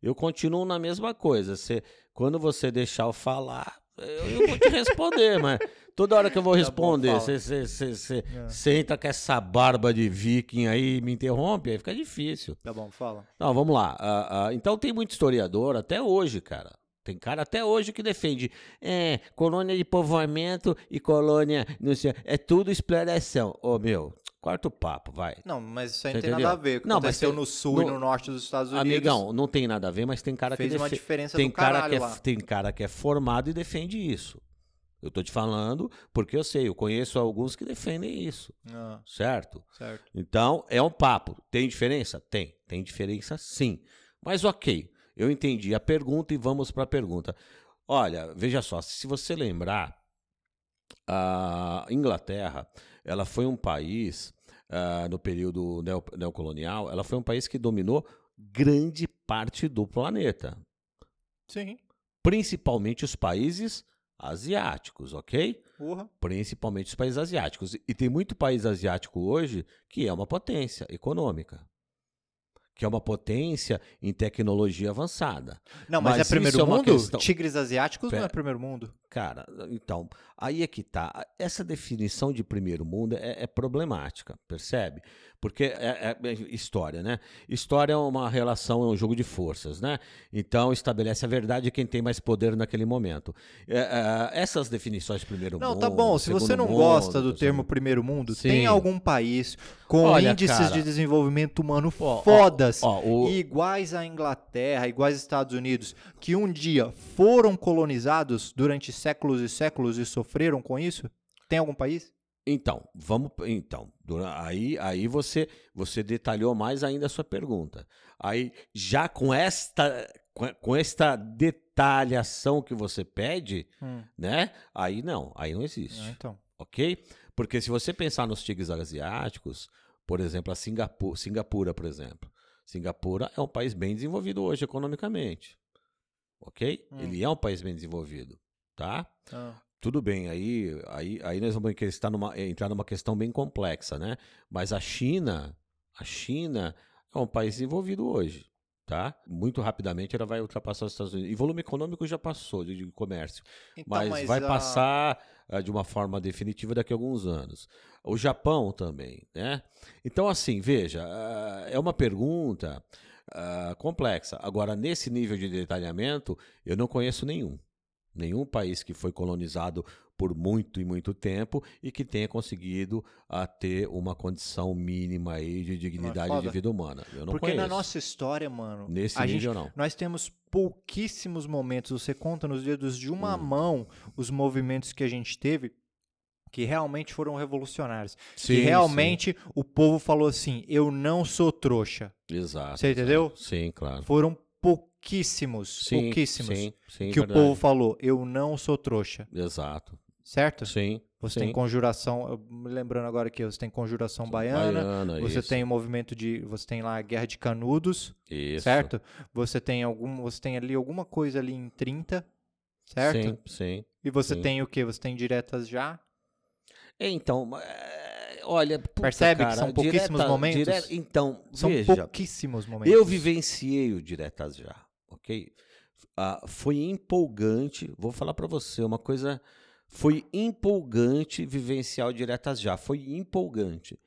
eu continuo na mesma coisa. Você, quando você deixar eu falar, eu, eu vou te responder, mas toda hora que eu vou Tá responder, você você- você- você- É. você entra com essa barba de viking aí e me interrompe, aí fica difícil. Tá bom, fala. Não, vamos lá. Ah, ah, então tem muito historiador até hoje, cara. Tem cara até hoje que defende é, colônia de povoamento e colônia, não sei, é tudo exploração. Ô, meu, corta o papo, vai. Não, mas isso aí não tem entendeu? nada a ver. Não, mas aconteceu tem- no sul e no- no norte dos Estados Unidos. Amigão, não tem nada a ver, mas tem cara fez que uma defe- diferença tem do cara que é, lá. tem cara que é formado e defende isso. Eu tô te falando porque eu sei, eu conheço alguns que defendem isso, Ah, certo? certo. Então, é um papo. Tem diferença? Tem. Tem diferença sim. Mas ok. Eu entendi a pergunta e vamos para a pergunta. Olha, veja só, se você lembrar, a Inglaterra, ela foi um país uh, no período neo, neocolonial, ela foi um país que dominou grande parte do planeta. Sim. Principalmente os países asiáticos, ok? Uhum. Principalmente os países asiáticos. E tem muito país asiático hoje que é uma potência econômica que é uma potência em tecnologia avançada. Não, mas, mas é primeiro é mundo? Questão... Tigres asiáticos Pera, não é primeiro mundo. Cara, então, aí é que tá. Essa definição de primeiro mundo é, é problemática, percebe? Porque é, é, é, história, né? História é uma relação, é um jogo de forças, né? Então estabelece a verdade de quem tem mais poder naquele momento. É, é, essas definições de primeiro não, mundo. Não, tá bom. Se você não mundo, gosta do termo primeiro mundo, Sim. tem algum país com Olha, índices cara, de desenvolvimento humano ó, fodas, ó, ó, o... iguais à Inglaterra, iguais aos Estados Unidos, que um dia foram colonizados durante séculos e séculos e sofreram com isso? Tem algum país? Então, vamos. Então, aí, aí você, você detalhou mais ainda a sua pergunta. Aí, já com esta, com esta detalhação que você pede, hum. né? Aí não, aí não existe. Ah, então. Ok? Porque se você pensar nos tigres asiáticos, por exemplo, a Singapura, Singapura, por exemplo. Singapura é um país bem desenvolvido hoje economicamente. Ok? Hum. Ele é um país bem desenvolvido, tá? Ah. Tudo bem, aí, aí, aí nós vamos entrar numa, entrar numa questão bem complexa, né? Mas a China, a China é um país desenvolvido hoje, tá? Muito rapidamente ela vai ultrapassar os Estados Unidos. E volume econômico já passou de, de comércio, então, mas, mas, vai a... passar uh, de uma forma definitiva daqui a alguns anos. O Japão também, né? Então, assim, veja, uh, é uma pergunta uh, complexa. Agora, nesse nível de detalhamento, eu não conheço nenhum nenhum país que foi colonizado por muito e muito tempo e que tenha conseguido a ah, ter uma condição mínima aí de dignidade de vida humana. Eu não Porque conheço. na nossa história, mano, nesse nível gente, não. Nós temos pouquíssimos momentos, você conta nos dedos de uma hum. mão os movimentos que a gente teve que realmente foram revolucionários. Sim, que realmente sim. o povo falou assim: eu não sou trouxa. Exato. Você entendeu? Sim, claro. Foram pouquíssimos, sim, pouquíssimos sim, sim, que verdade. o povo falou, eu não sou trouxa. Exato. Certo? Sim. Você tem conjuração, lembrando agora que você tem conjuração baiana, baiana você isso. tem o movimento de, você tem lá a Guerra de Canudos, isso. certo? Você tem algum, você tem ali alguma coisa ali em 30, certo? Sim, sim. E você tem o que? Você tem diretas já? Então, é, olha, puta, percebe cara, que são pouquíssimos direta, momentos. Dire... Então, são veja, pouquíssimos momentos. Eu vivenciei o diretas já ok? Ah, foi empolgante, vou falar para você uma coisa, foi empolgante vivenciar o Diretas Já, foi empolgante.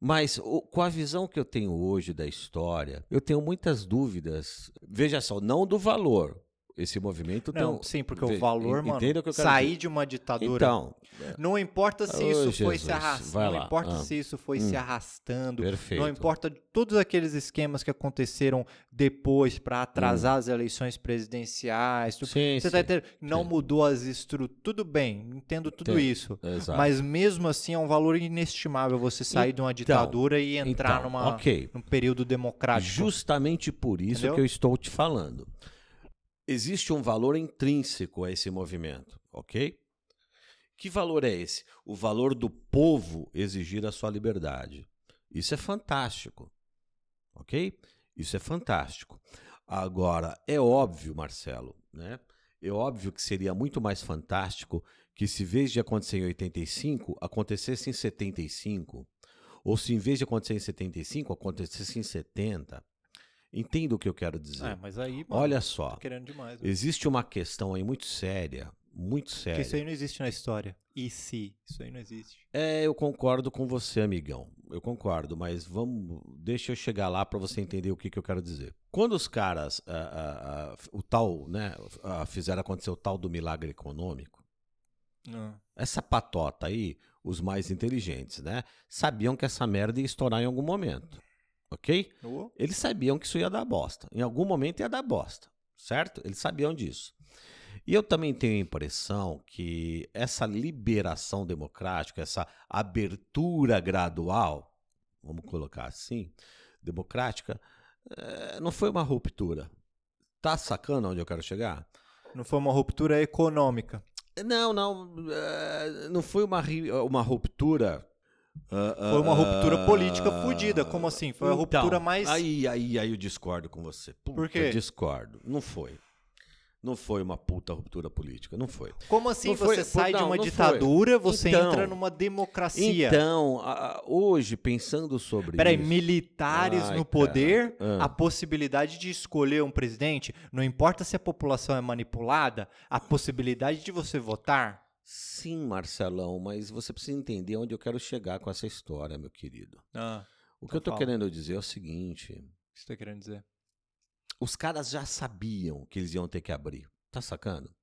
Mas o, com a visão que eu tenho hoje da história, eu tenho muitas dúvidas. Veja só, não do valor, esse movimento não, tem, sim, porque o valor, mano, sair dizer. de uma ditadura. Então, não importa se oh, isso Jesus, foi se arrastando, não importa ah, se isso foi hum, se arrastando, perfeito. não importa todos aqueles esquemas que aconteceram depois para atrasar hum. as eleições presidenciais. Tu, sim, você sim, tá entendendo? Não sim. mudou as estruturas. Tudo bem, entendo tudo isso. Exato. Mas mesmo assim é um valor inestimável você sair então, de uma ditadura e entrar então, numa, okay. num período democrático. Justamente por isso Entendeu? que eu estou te falando existe um valor intrínseco a esse movimento, ok? Que valor é esse? O valor do povo exigir a sua liberdade. Isso é fantástico, ok? Isso é fantástico. Agora, é óbvio, Marcelo, né? É óbvio que seria muito mais fantástico que se, em vez de acontecer em 85, acontecesse em 75. Ou se, em vez de acontecer em 75, acontecesse em 70. Entenda o que eu quero dizer. É, mas aí, mano, Olha só. Demais, existe uma questão aí muito séria, muito séria. Porque isso aí não existe na história. E se? Isso aí não existe. É, eu concordo com você, amigão. Eu concordo, mas vamos, deixa eu chegar lá para você entender o que, que eu quero dizer. Quando os caras, uh, uh, uh, o tal, né, fizeram acontecer o tal do milagre econômico, não. essa patota aí, os mais inteligentes, né, sabiam que essa merda ia estourar em algum momento ok? Uh. Eles sabiam que isso ia dar bosta. Em algum momento ia dar bosta, certo? Eles sabiam disso. E eu também tenho a impressão que essa liberação democrática, essa abertura gradual, vamos colocar assim, democrática, é, não foi uma ruptura. Tá sacando onde eu quero chegar? Não foi uma ruptura econômica. Não, não. eh, não foi uma, uma ruptura. Ah, ah, Foi uma ruptura ah, política fodida. Como assim? Foi a então, ruptura mais. Aí, aí, aí eu discordo com você. Puta, Por quê? Discordo. Não foi. Não foi uma puta ruptura política. Não foi. Como assim Não você foi- sai de não, uma não foi. ditadura, você Então- entra numa democracia? Então, hoje, pensando sobre Peraí, isso. militares Ai, no poder. Ah. a possibilidade de escolher um presidente, não importa se a população é manipulada, a possibilidade de você votar. Sim, Marcelão, mas você precisa entender onde eu quero chegar com essa história, meu querido. Ah, O que Então eu tô fala. querendo dizer é o seguinte: o que você tá querendo dizer? os caras já sabiam que eles iam ter que abrir. Tá sacando?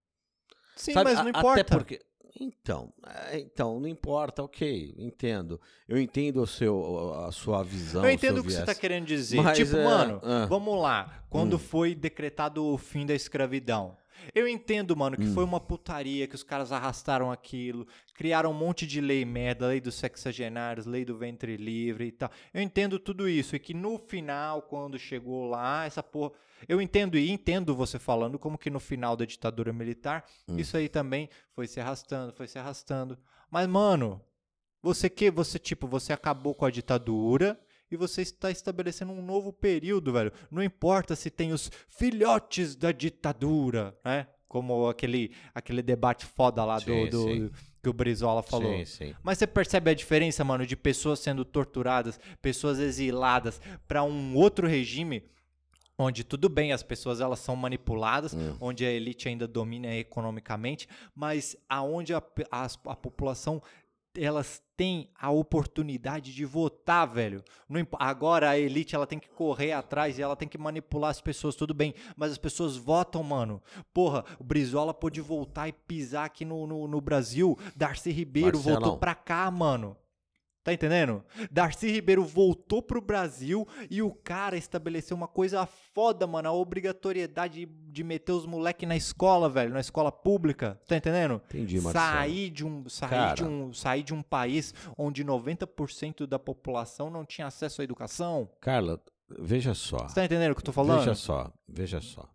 Sim, Sabe, mas a- não importa. Até porque. Então, é, então, não importa, ok, entendo. Eu entendo o seu, a sua visão. Eu entendo o que você viés. tá querendo dizer. Mas, tipo, é, mano, ah. vamos lá. Quando Hum. foi decretado o fim da escravidão. Eu entendo, mano, que Hum. foi uma putaria, que os caras arrastaram aquilo, criaram um monte de lei merda, lei dos sexagenários, lei do ventre livre e tal. Eu entendo tudo isso. E que no final, quando chegou lá, essa porra. Eu entendo e entendo você falando como que no final da ditadura militar, Hum. isso aí também foi se arrastando, foi se arrastando. Mas, mano, você que você tipo, você acabou com a ditadura e você está estabelecendo um novo período, velho. Não importa se tem os filhotes da ditadura, né? Como aquele aquele debate foda lá do, Sim, do- sim. que o Brizola falou. Sim, sim. Mas você percebe a diferença, mano, de pessoas sendo torturadas, pessoas exiladas para um outro regime onde tudo bem, as pessoas elas são manipuladas, Hum. onde a elite ainda domina economicamente, mas aonde a, as- a população elas têm a oportunidade de votar, velho. Agora a elite ela tem que correr atrás e ela tem que manipular as pessoas, tudo bem, mas as pessoas votam, mano. Porra, o Brizola pôde voltar e pisar aqui no, no, no Brasil. Darcy Ribeiro Marcelão. voltou pra cá, mano. Tá entendendo? Darcy Ribeiro voltou pro Brasil e o cara estabeleceu uma coisa foda, mano. A obrigatoriedade de meter os moleque na escola, velho, na escola pública. Tá entendendo? Entendi, Marcelo. Sair de um, sair Cara. de um, sair de um país onde 90% da população não tinha acesso à educação. Carla, veja só. Você tá entendendo o que eu tô falando? Veja só, veja só.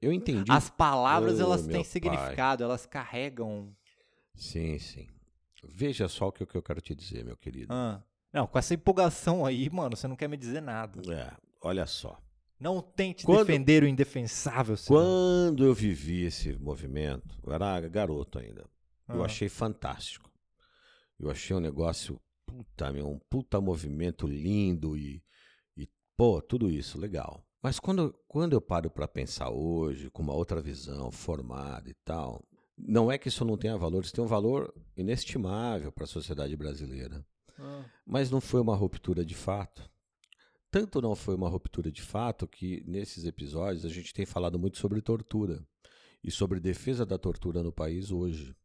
Eu entendi. As palavras, Oh, elas têm pai. significado, elas carregam. Sim, sim. Veja só o que, eu quero te dizer, meu querido. Ah. Não, com essa empolgação aí, mano, você não quer me dizer nada. É, olha só. Não tente Quando- defender o indefensável, senhor. Quando eu vivi esse movimento, eu era garoto ainda. Eu Ah. achei fantástico. Eu achei um negócio, puta, meu, um puta movimento lindo e, e pô, tudo isso, legal. Mas quando, quando eu paro para pensar hoje, com uma outra visão formada e tal, não é que isso não tenha valor, isso tem um valor inestimável para a sociedade brasileira. Ah. Mas não foi uma ruptura de fato. Tanto não foi uma ruptura de fato que nesses episódios a gente tem falado muito sobre tortura e sobre defesa da tortura no país hoje.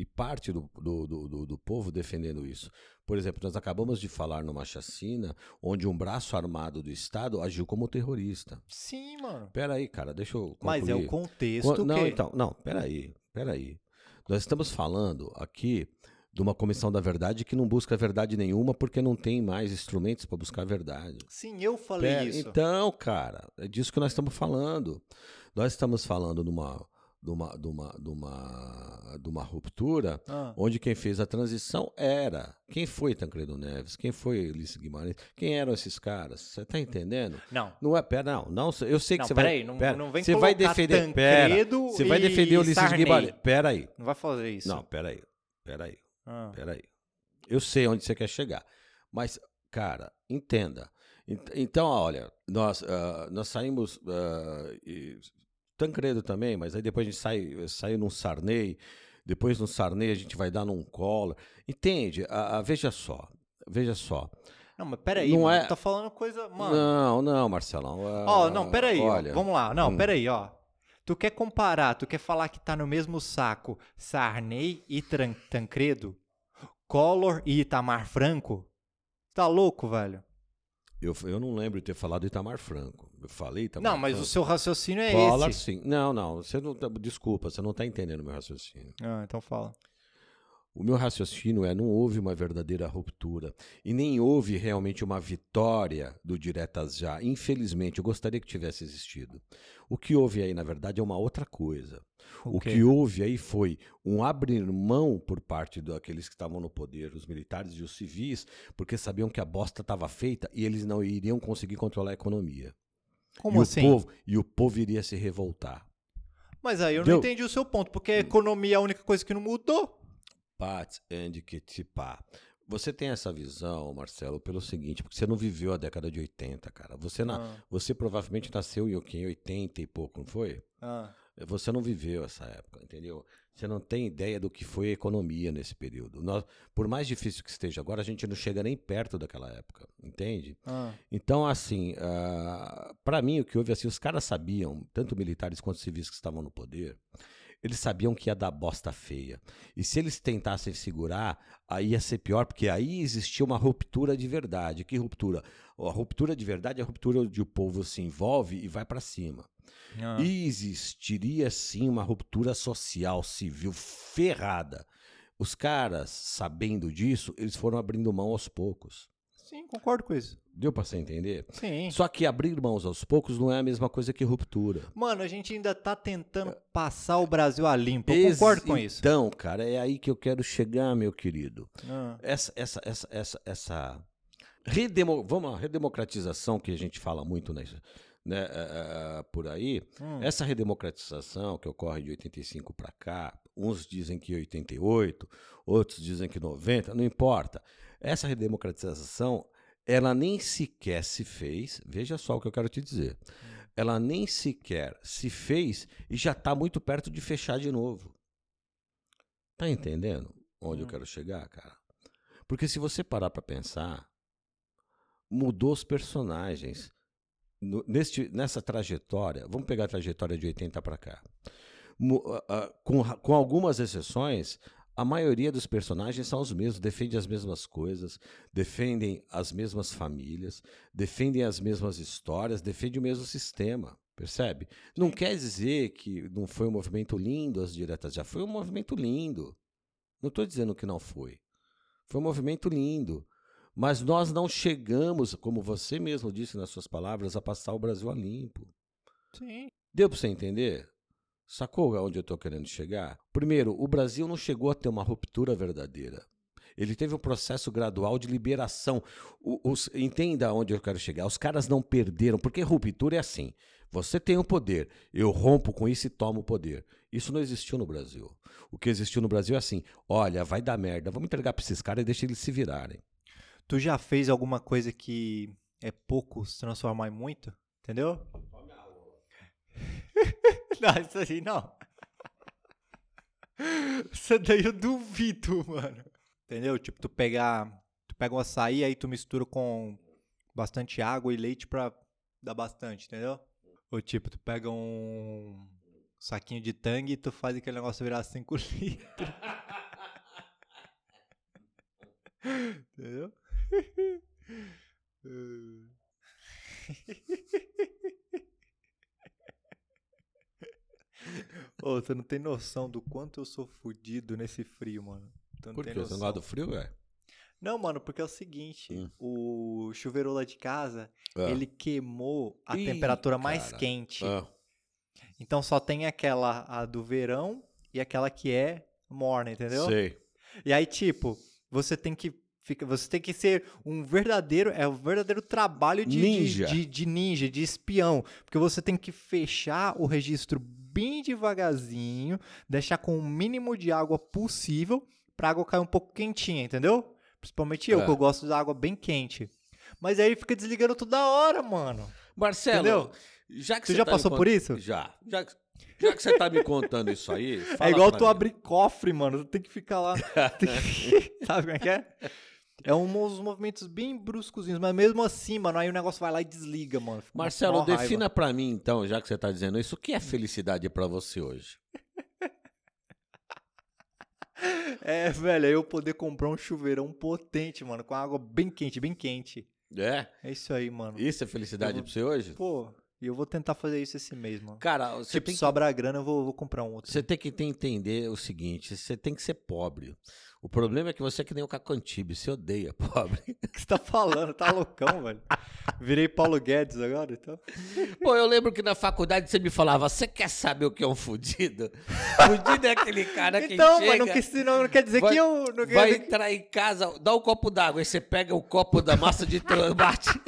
E parte do, do, do, do- povo defendendo isso. Por exemplo, nós acabamos de falar numa chacina onde um braço armado do Estado agiu como terrorista. Sim, mano. Pera aí, cara, deixa eu concluir. Mas é o contexto Quan- Não, que... então, não, peraí, peraí. Nós estamos falando aqui de uma comissão da verdade que não busca verdade nenhuma porque não tem mais instrumentos para buscar a verdade. Sim, eu falei Pera- isso. Então, cara, é disso que nós estamos falando. Nós estamos falando de uma, de uma, de uma, de uma, de uma ruptura Ah. onde quem fez a transição era. Quem foi Tancredo Neves? Quem foi Ulisses Guimarães? Quem eram esses caras? Você tá entendendo? Não. Não é, pera, não, não, eu sei que Não, você vai, peraí, não- pera, não vem você vai defender, pera, Tancredo você vai defender Ulisses Sarney. Guimarães, pera aí, Não vai fazer isso. não, pera aí, pera aí, Ah. pera aí, eu sei onde você quer chegar, mas, cara, entenda, Ent- então, olha, nós, ah, nós saímos, e- Tancredo também, mas aí depois a gente sai, sai num Sarney, depois no Sarney a gente vai dar num Collor, entende, Ah, ah, veja só, veja só, Não, mas peraí, Não mano. é- Tá falando coisa... Mano, não, não, Marcelão, Ó, ah, não, peraí, ó, olha, vamos lá. Não, hum. peraí, ó. Tu quer comparar, tu quer falar que tá no mesmo saco Sarney e Tran- Tancredo? Collor e Itamar Franco? Tá louco, velho? Eu, eu não lembro de ter falado Itamar Franco. Eu falei Itamar não, mas o Franco. seu raciocínio é Collor, esse. sim. Não, não. Você não tá- desculpa, você não está entendendo o meu raciocínio. Ah, então fala. O meu raciocínio é: não houve uma verdadeira ruptura e nem houve realmente uma vitória do Diretas Já. Infelizmente, eu gostaria que tivesse existido. O que houve aí, na verdade, é uma outra coisa. O, O que houve aí foi um abrir mão por parte daqueles que estavam no poder, os militares e os civis, porque sabiam que a bosta estava feita e eles não iriam conseguir controlar a economia. Como e assim? O povo, e o povo iria se revoltar. Mas aí eu Deu. não entendi o seu ponto, porque a economia é a única coisa que não mudou. Pats and Kitipá. Você tem essa visão, Marcelo, pelo seguinte, porque você não viveu a década de 80, cara. Você, na, Ah, você provavelmente nasceu em? Em 80 e pouco, não foi? ah. Você não viveu essa época, entendeu? Você não tem ideia do que foi a economia nesse período. Nós, por mais difícil que esteja agora, a gente não chega nem perto daquela época, entende? Ah, Então, assim, para mim, o que houve assim, os caras sabiam, tanto militares quanto civis que estavam no poder, eles sabiam que ia dar bosta feia. E se eles tentassem segurar, aí ia ser pior, porque aí existia uma ruptura de verdade. Que ruptura? A ruptura de verdade é a ruptura onde o povo se envolve e vai para cima. ah. E existiria sim uma ruptura social, civil ferrada. Os caras, sabendo disso, eles foram abrindo mão aos poucos. Sim, concordo com isso. Deu pra você entender? Sim. Só que abrir mãos aos poucos não é a mesma coisa que ruptura. Mano, a gente ainda tá tentando passar o Brasil a limpo. Eu concordo com isso. Então, cara, é aí que eu quero chegar, meu querido. Ah, Essa, essa, essa, essa, essa redemo, vamos lá, redemocratização que a gente fala muito né, né, eh, por aí. hum. Essa redemocratização que ocorre de 85 para cá, uns dizem que 88, outros dizem que 90, não importa. Essa redemocratização, ela nem sequer se fez, veja só o que eu quero te dizer. Ela nem sequer se fez e já está muito perto de fechar de novo. Tá entendendo onde eu Hum. quero chegar, cara? Porque se você parar para pensar, mudou os personagens no- neste, nessa trajetória, vamos pegar a trajetória de 80 para cá. Ah, ah, com, com algumas exceções, a maioria dos personagens são os mesmos, defendem as mesmas coisas, defendem as mesmas famílias, defendem as mesmas histórias, defendem o mesmo sistema. Percebe? Não quer dizer que não foi um movimento lindo as diretas, já foi um movimento lindo. Não estou dizendo que não foi. Foi um movimento lindo. Mas nós não chegamos, como você mesmo disse nas suas palavras, a passar o Brasil a limpo. Sim. Deu para você entender? Sacou aonde eu estou querendo chegar? Primeiro, o Brasil não chegou a ter uma ruptura verdadeira. Ele teve um processo gradual de liberação. O- os- entenda aonde eu quero chegar. Os caras não perderam, porque ruptura é assim. Você tem o poder, eu rompo com isso e tomo o poder. Isso não existiu no Brasil. O que existiu no Brasil é assim: olha, vai dar merda, vamos entregar para esses caras e deixa eles se virarem. Tu já fez alguma coisa que é pouco se transformar em muito? Entendeu? não, isso aí não. Isso daí eu duvido, mano. Entendeu? Tipo, tu pegar. Tu pega um açaí, aí tu mistura com bastante água e leite pra dar bastante, entendeu? Ou tipo, tu pega um saquinho de tangue e tu faz aquele negócio virar 5 litros. entendeu? Ô, você não tem noção do quanto eu sou fudido nesse frio, mano. Tu não Por tem quê? Você não gosta do frio, velho? Não, mano, porque é o seguinte, Hum. o chuveiro lá de casa, Ah. ele queimou a Ih, temperatura mais cara. quente. Ah, Então só tem aquela a do verão e aquela que é morna, entendeu? sei. E aí, tipo, você tem que fica, você tem que ser um verdadeiro, é um verdadeiro trabalho de de- Ninja. De, de ninja, de espião, porque você tem que fechar o registro bem devagarzinho, deixar com o mínimo de água possível pra água cair um pouco quentinha, entendeu? Principalmente eu, É. que eu gosto da água bem quente. Mas aí fica desligando toda hora, mano. Marcelo, Entendeu? já que Você você já tá passou cont- por isso? Já. Já, que- já que você tá me contando isso aí. é igual tu mim. abrir cofre, mano. Tu tem que ficar lá. que- Sabe como é que é? É um- uns movimentos bem bruscozinhos, mas mesmo assim, mano, aí o negócio vai lá e desliga, mano. Fica Marcelo, raiva. defina pra mim, então, já que você tá dizendo isso, o que é felicidade pra você hoje? É, velho, aí eu poder comprar um chuveirão potente, mano, com água bem quente, bem quente. É? É isso aí, mano. Isso é felicidade Eu pra você hoje? Pô, e eu vou tentar fazer isso esse mês, mano. Cara, você tipo, tem, que, sobrar grana, eu vou, vou comprar um outro. você tem que entender o seguinte: você tem que ser pobre. O problema é que você é que nem o Cacantibe, você odeia, pobre. O que você tá falando? Tá loucão, velho. Virei Paulo Guedes agora, então. Pô, eu lembro que na faculdade você me falava, você quer saber o que é um fudido? Fudido é aquele cara que Então, chega... mas não, não, não quer dizer vai- que eu. Não Vai dizer entrar em casa, dá um copo d'água, aí você pega o copo da massa de tomate.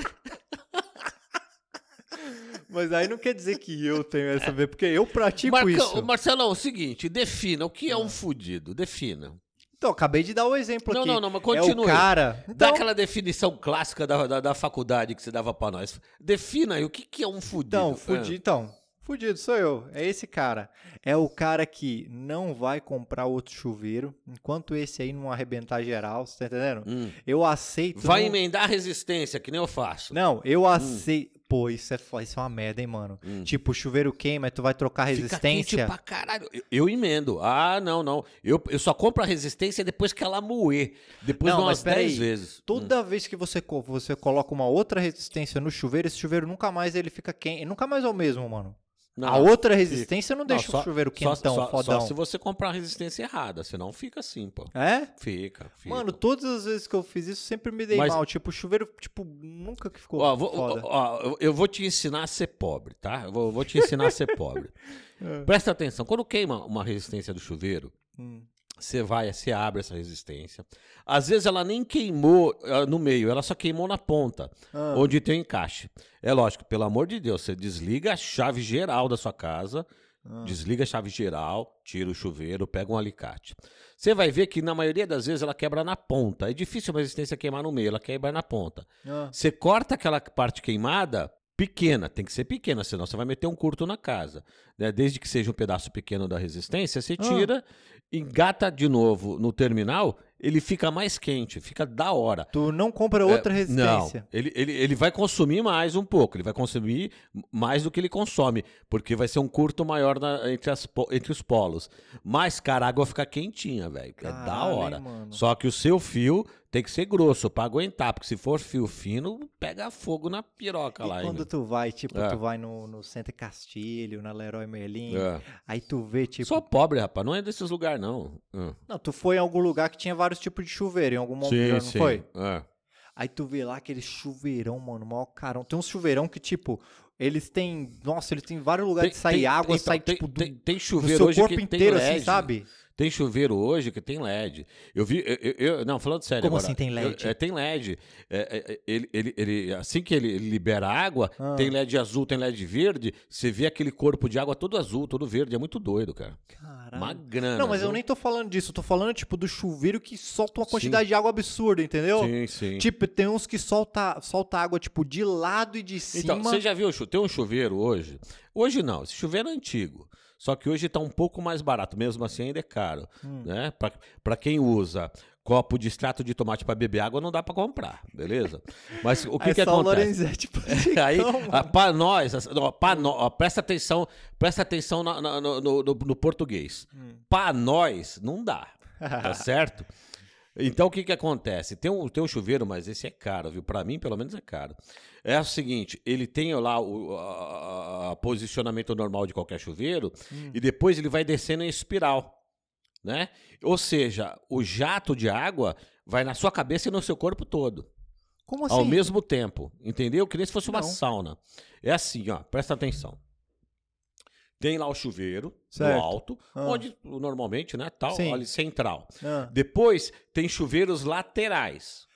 Mas aí não quer dizer que eu tenho essa ver, porque eu pratico Marcão, isso. Marcelão, é o seguinte, defina o que é um fudido, defina. Então, acabei de dar o exemplo Não, aqui. não, não, mas É continue. o cara. Dá Então, aquela definição clássica da, da, da faculdade que você dava pra nós. Defina aí o que, que é um fudido. então, É. fudido, então, fudido sou eu. É esse cara. É o cara que não vai comprar outro chuveiro enquanto esse aí não arrebentar geral, você tá entendendo? Hum. Eu aceito. Vai não- emendar a resistência, que nem eu faço. Não, eu aceito. Pô, isso é, isso é uma merda, hein, mano? Hum. Tipo, o chuveiro queima, tu vai trocar Fica resistência. quente pra caralho. Eu, eu emendo. Ah, não, não. Eu, eu só compro a resistência depois que ela moer. Depois Não, de mas umas peraí. 10 vezes. Hum. Toda vez que você, você coloca uma outra resistência no chuveiro, esse chuveiro nunca mais ele fica quente. Nunca mais é o mesmo, mano. Não, a outra resistência não não, deixa só- o chuveiro só- quentão, só, fodão. Só se você comprar a resistência errada, senão fica assim, pô. É? Fica, fica. Mano, todas as vezes que eu fiz isso, sempre me dei Mas- mal. Tipo, o chuveiro, tipo, nunca que ficou Ó, vou- foda. ó, eu- eu vou te ensinar a ser pobre, tá? Eu vou, vou te ensinar a ser pobre. É. Presta atenção, quando queima uma resistência do chuveiro, Hum. Você vai, você abre essa resistência. Às vezes ela nem queimou ah, no meio, ela só queimou na ponta, Ah. onde tem o encaixe. É lógico, pelo amor de Deus, você desliga a chave geral da sua casa, Ah. desliga a chave geral, tira o chuveiro, pega um alicate. Você vai ver que na maioria das vezes ela quebra na ponta. É difícil uma resistência queimar no meio, ela quebra na ponta. Ah. Você corta aquela parte queimada pequena, tem que ser pequena, senão você vai meter um curto na casa. né? Desde que seja um pedaço pequeno da resistência, você Ah. Engata de novo no terminal, ele fica mais quente, fica da hora. Tu não compra outra É, resistência. Não, ele, ele, ele vai consumir mais um pouco, ele vai consumir mais do que ele consome, porque vai ser um curto maior na- entre, as entre os polos. Mas, cara, a água fica quentinha, velho. É da hein, hora. Só que o seu fio tem que ser grosso pra aguentar, porque se for fio fino, pega fogo na piroca E lá. quando ainda. tu vai, tipo, É. tu vai no, no Centro Castilho, na Leroy Merlin, É. aí tu vê, tipo... Sou pobre, rapaz, não é desses lugares, não. É. Não, tu foi em algum lugar que tinha vários tipos de chuveiro, em algum momento, não foi? É. Aí tu vê lá aquele chuveirão, mano, maior carão. Tem uns chuveirão que, tipo, eles têm... Nossa, eles têm vários lugares de sair água, então, sai, tem, tipo, do, tem, tem do chuveiro seu hoje corpo que tem inteiro, LED. assim, sabe? Tem chuveiro hoje que tem LED. Eu vi. Eu, eu- eu- não, falando sério. Como agora, assim tem LED? eu- é, tem LED. É, é, é, ele, ele, ele- assim que ele, libera água, Ah. tem LED azul, tem LED verde. Você vê aquele corpo de água todo azul, todo verde. É muito doido, cara. Caralho. Uma grana. Não, mas eu viu? nem tô falando disso. Eu tô falando, tipo, do chuveiro que solta uma quantidade de água absurda, entendeu? Sim, sim. Tipo, tem uns que solta, solta água, tipo, de lado e de cima. Então, você já viu, tem um chuveiro hoje? Hoje não, esse chuveiro é antigo. Só que hoje está um pouco mais barato, mesmo assim ainda é caro. Hum. Né? Para quem usa copo de extrato de tomate para beber água, não dá para comprar, beleza? Mas o que, é que só o acontece? Lorenzetti pra Aí, mano. para nós, assim, ó, pra nó- ó, presta atenção, presta atenção no, no- no- no português. Hum. Para nós, não dá, tá certo? Então, o que que acontece? Tem um, tem um chuveiro, mas esse é caro, viu? Para mim, pelo menos, é caro. É o seguinte, ele tem lá o a- a- posicionamento normal de qualquer chuveiro Hum. e depois ele vai descendo em espiral, né? Ou seja, o jato de água vai na sua cabeça e no seu corpo todo Como assim? ao mesmo tempo, entendeu? Que nem se fosse uma Não. sauna. É assim, ó, presta atenção. Tem lá o chuveiro Certo. no alto, Ah. onde normalmente, né, tal, Sim. ali central. Ah. Depois tem chuveiros laterais.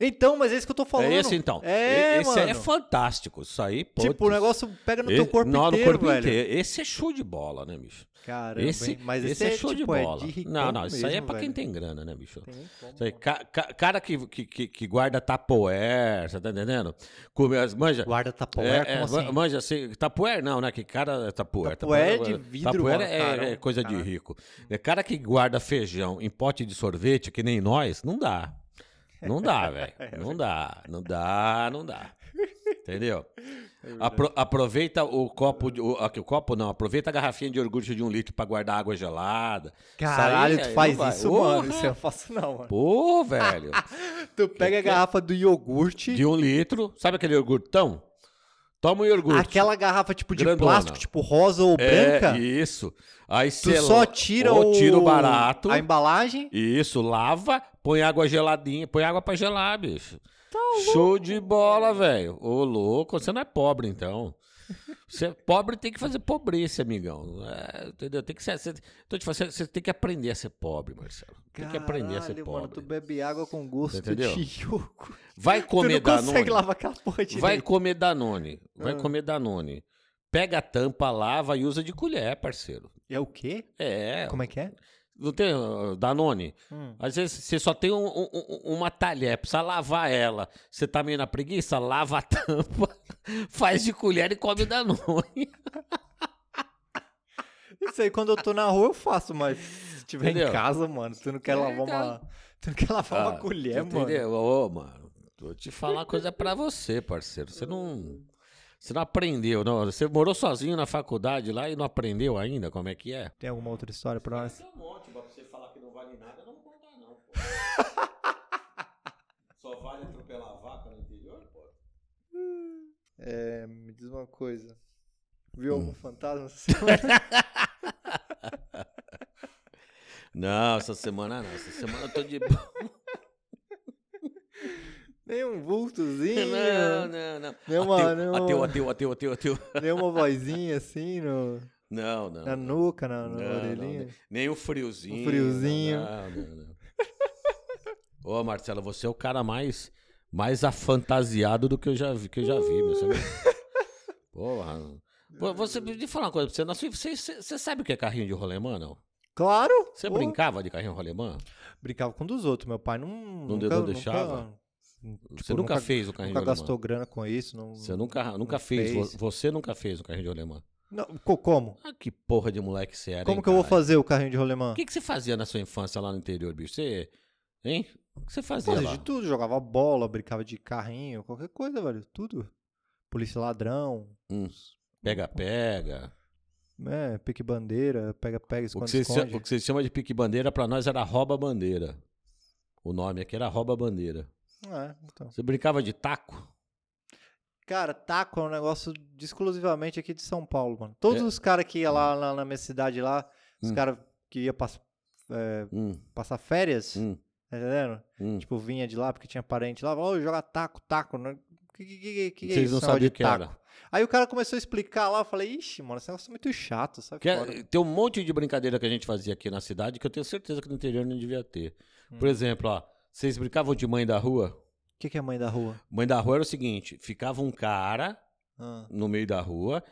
Então, mas é isso que eu tô falando. É esse então. É, esse mano. é fantástico. Isso aí, pô. Tipo, o negócio pega no e- teu corpo não, inteiro, no corpo velho. inteiro. Esse é show de bola, né, bicho? Caramba, Esse, mas esse, é show de tipo, bola. É de não, não, isso aí é pra quem velho. tem grana, né, bicho? Tem como, aí, ca- ca- cara que, que, que, guarda tapoer, você tá entendendo? Come as, manja, Guarda tapoer, é, é, como assim? Manja, assim, tapoer não, né? Que cara é tapoer. Tapoer é de vidro, Tapoer mano, é, é coisa de caralho. rico. É cara que guarda feijão em pote de sorvete, que nem nós, não dá. Não dá, velho. Não dá, não dá, não dá. Entendeu? Apro- aproveita o copo, de, o, aqui, o copo não, aproveita a garrafinha de iogurte de um litro pra guardar água gelada. Caralho, tu faz não vai. isso, Porra. mano. Isso eu faço não, mano. Pô, velho. Tu pega a garrafa do iogurte. De um litro, sabe aquele iogurtão? Toma um iogurte. Aquela garrafa tipo de Grandona. plástico, tipo rosa ou É, branca. isso. Aí você só tira ou o... tira o barato. A embalagem. Isso, lava, põe água geladinha, põe água pra gelar, bicho. Tá Show de bola, velho. Ô, louco, você não é pobre, então. Você é pobre tem que fazer pobreza, amigão. É, entendeu? Tem que ser. Você, tô te falando, você, tem que aprender a ser pobre, Marcelo. Tem que aprender a ser Caralho, pobre. mano, tu bebe água com gosto Entendeu? de. Vai Tu comer não consegue Danone. lavar aquela porra direito. Vai comer Danone. Vai Ah. comer Danone. Pega a tampa, lava e usa de colher, parceiro. É o quê? É. Como é que é? Não tem uh, Danone? Hum. Às vezes você só tem um- um- um- uma talher, precisa lavar ela. Você tá meio na preguiça? Lava a tampa, faz de colher e come Danone. Isso aí, quando eu tô na rua, eu faço, mas se tiver Entendeu? em casa, mano, tu não quer É, lavar uma. Tu não quer lavar uma Ah, colher, mano. Entendeu? Ô, mano, vou te falar uma coisa pra você, parceiro. Você não. Você não aprendeu, não. Você morou sozinho na faculdade lá e não aprendeu ainda como é que é? Tem alguma outra história pra nós? Tem um monte, pra você falar que não vale nada, eu não vou contar, não, pô. Só vale atropelar vaca no interior, pô. É, me diz uma coisa. Viu Hum. algum fantasma essa semana? Não, essa semana não. Essa semana eu tô de boa. Nem um vultozinho? Não, não, não. Nenhuma- ateu, nenhuma- ateu, ateu, ateu, ateu, ateu. Nenhuma vozinha assim no, Não, não. na nuca, na, na Não, não, orelhinha? Nem o friozinho. O friozinho. Não, não, não. Ô, Marcelo, você é o cara mais, mais afantasiado do que eu já vi, que eu já vi, meu. Você não- Porra. Pô, Você me fala uma coisa pra você, na sua- você, você, você sabe o que é carrinho de rolemã, não? Claro! Você Pô, brincava de carrinho de rolemã? Brincava com um dos outros. Meu pai não. Não nunca, não nunca- deixava? Tipo, você nunca, fez o carrinho Nunca de rolemã? gastou grana com isso. Não, Você nunca, nunca fez. fez. Você nunca fez o carrinho de rolemã? Não, co- como? Ah, que porra de moleque você era, Como hein, que eu vou fazer o carrinho de rolemã? O que, que você fazia na sua infância lá no interior, bicho? Você. Hein? O que você fazia Fazia de tudo, jogava bola, brincava de carrinho, qualquer coisa, velho. Tudo. Polícia ladrão, Hum, Pega, pega. é, pique bandeira, pega, pega, O que, você, chama de pique bandeira pra nós era rouba bandeira. O nome aqui era rouba bandeira. É, então. Você brincava de taco? Cara, taco é um negócio de- exclusivamente aqui de São Paulo, mano. Todos É. os caras que iam lá, lá na minha cidade lá, os Hum. caras que iam pass- é, Hum, passar férias, hum, tá entendendo? hum. Tipo, vinha de lá porque tinha parente lá, falou, ô, joga taco, taco, né? Que, que, que, que, é Vocês isso, não sabiam de o que taco? era. Aí o cara começou a explicar lá, eu falei, ixi, mano, esse negócio é muito chato, sabe? É- tem um monte de brincadeira que a gente fazia aqui na cidade que eu tenho certeza que no interior não devia ter. Hum. Por exemplo, ó, vocês brincavam de mãe da rua? O que, que é mãe da rua? Mãe da rua era o seguinte: ficava um cara Ah, no meio da rua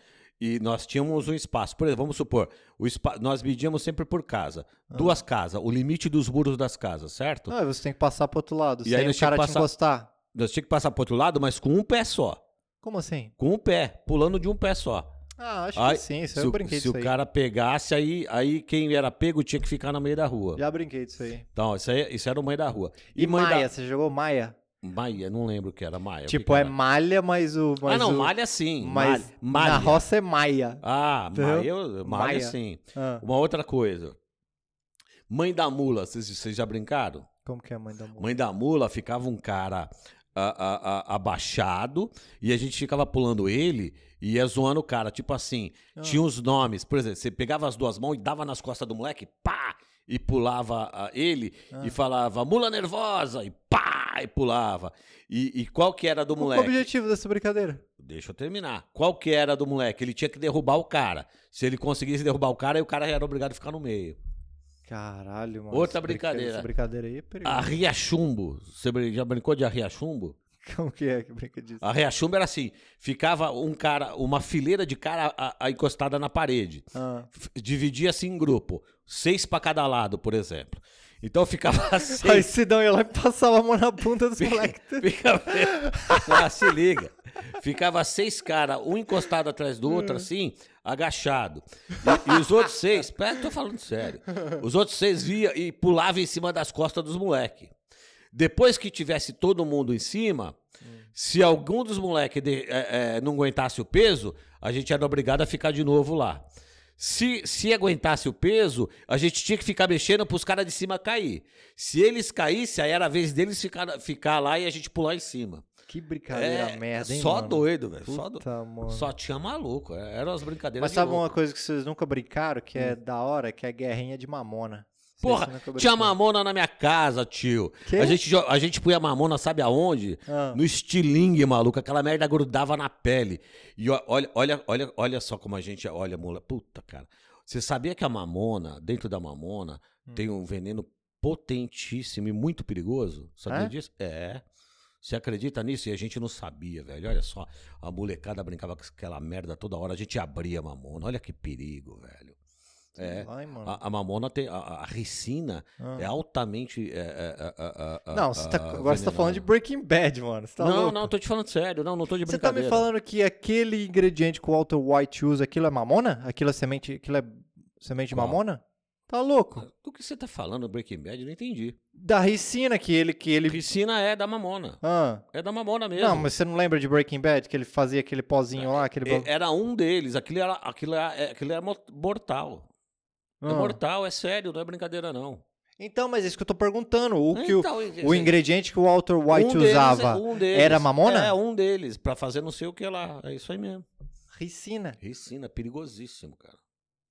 e nós tínhamos um espaço. Por exemplo, vamos supor, o nós medíamos sempre por casa. Ah. Duas casas, o limite dos muros das casas, certo? Ah, você tem que passar pro outro lado, E aí o cara que te passar- encostar. Nós tínhamos que passar pro outro lado, mas com um pé só. Como assim? Com um pé, pulando de um pé só. Ah, acho Aí, que sim, isso se aí eu brinquei se o aí. cara pegasse, aí, aí quem era pego tinha que ficar no meio da rua. Já brinquei disso aí. Então, isso, aí, isso era o mãe da rua. E, mãe Maia, da... você jogou Maia? Maia, não lembro o que era Maia. tipo, é era? malha, mas o. Mas Ah, não, o- malha sim. Mas malha. na roça é Maia. Ah, Entendeu? eu- malha Maia. sim. Ah, Uma outra coisa. Mãe da mula, vocês, vocês já brincaram? como que é a mãe da mula? Mãe da mula ficava um cara a- a- a- abaixado e a gente ficava pulando ele e ia zoando o cara. Tipo assim, Ah. tinha os nomes. Por exemplo, você pegava as duas mãos e dava nas costas do moleque, pá! E pulava ah, ele Ah. e falava, mula nervosa! E pá! E pulava. E, e qual que era do Qual é o moleque? objetivo dessa brincadeira? Deixa eu terminar. Qual que era do moleque? Ele tinha que derrubar o cara. Se ele conseguisse derrubar o cara, aí o cara era obrigado a ficar no meio. Caralho, mano. Outra brincadeira. Essa brincadeira aí é perigosa. Arriachumbo. Você brin- já brincou de arriachumbo? Como que é que brinca disso? A Riachumba era assim: ficava um cara, uma fileira de cara a- a- encostada na parede. Ah, Dividia-se em grupo, seis pra cada lado, por exemplo. Então ficava Aí seis. Sidão ia lá e passava a mão na bunda dos moleques. Ficava, ah, se liga. Ficava seis caras, um encostado atrás do outro, assim, agachado. E, e os outros seis, pera, tô falando sério. Os outros seis via e pulavam em cima das costas dos moleques. Depois que tivesse todo mundo em cima, se algum dos moleques é, é, não aguentasse o peso, a gente era obrigado a ficar de novo lá. Se, se aguentasse o peso, a gente tinha que ficar mexendo para os caras de cima cair. Se eles caíssem, aí era a vez deles ficar, ficar lá e a gente pular em cima. Que brincadeira É, merda, hein, só mano? doido, velho. Só, do- só tinha maluco. é, Eram as brincadeiras Mas sabe louco. uma coisa que vocês nunca brincaram, que é da hora, que é a guerrinha de mamona. Porra, tinha mamona na minha casa, tio. A gente, a gente punha mamona, sabe aonde? Ah. No estilingue, maluco. Aquela merda grudava na pele. E olha, olha, olha, olha só como a gente olha, mula. Puta, cara. Você sabia que a mamona, dentro da mamona, Hum. tem um veneno potentíssimo e muito perigoso? Sabia É? disso? É. Você acredita nisso? E a gente não sabia, velho. Olha só, a molecada brincava com aquela merda toda hora. A gente abria a mamona. Olha que perigo, velho. É. Ai, mano. A, a mamona tem. A, a ricina Ah. é altamente. é, é, é, é, é, Não, você tá- agora você tá falando de. Breaking Bad, mano. Tá não, louco? não, tô te falando sério. Não, não tô de Você tá me falando que aquele ingrediente que o Walter White usa, aquilo é mamona? Aquilo é semente, aquilo é semente de Qual? mamona? Tá louco. Do que você tá falando, Breaking Bad? Eu não entendi. Da ricina que ele que ele Piscina é da mamona. Ah. É da mamona mesmo. Não, mas você não lembra de Breaking Bad que ele fazia aquele pozinho lá, aquele É- Era um deles. Aquilo era, aquilo era, é- aquilo era mo- mortal. É Ah. mortal, é sério, não é brincadeira, não. Então, mas é isso que eu tô perguntando. O que o, Então, o ingrediente que o Walter White um deles usava é- um deles. era mamona? É, um deles. Pra fazer não sei o que lá. É isso aí mesmo. ricina. Ricina, perigosíssimo, cara.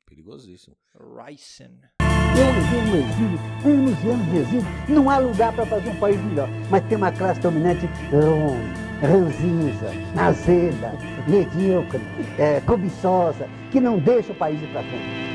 Perigosíssimo. Ricin. Eu vivi no exílio, anos e anos de exílio. Não há lugar para fazer um país melhor. Mas tem uma classe dominante ruim, ranzinza, azeda, medíocre, é, cobiçosa, que não deixa o país ir para frente.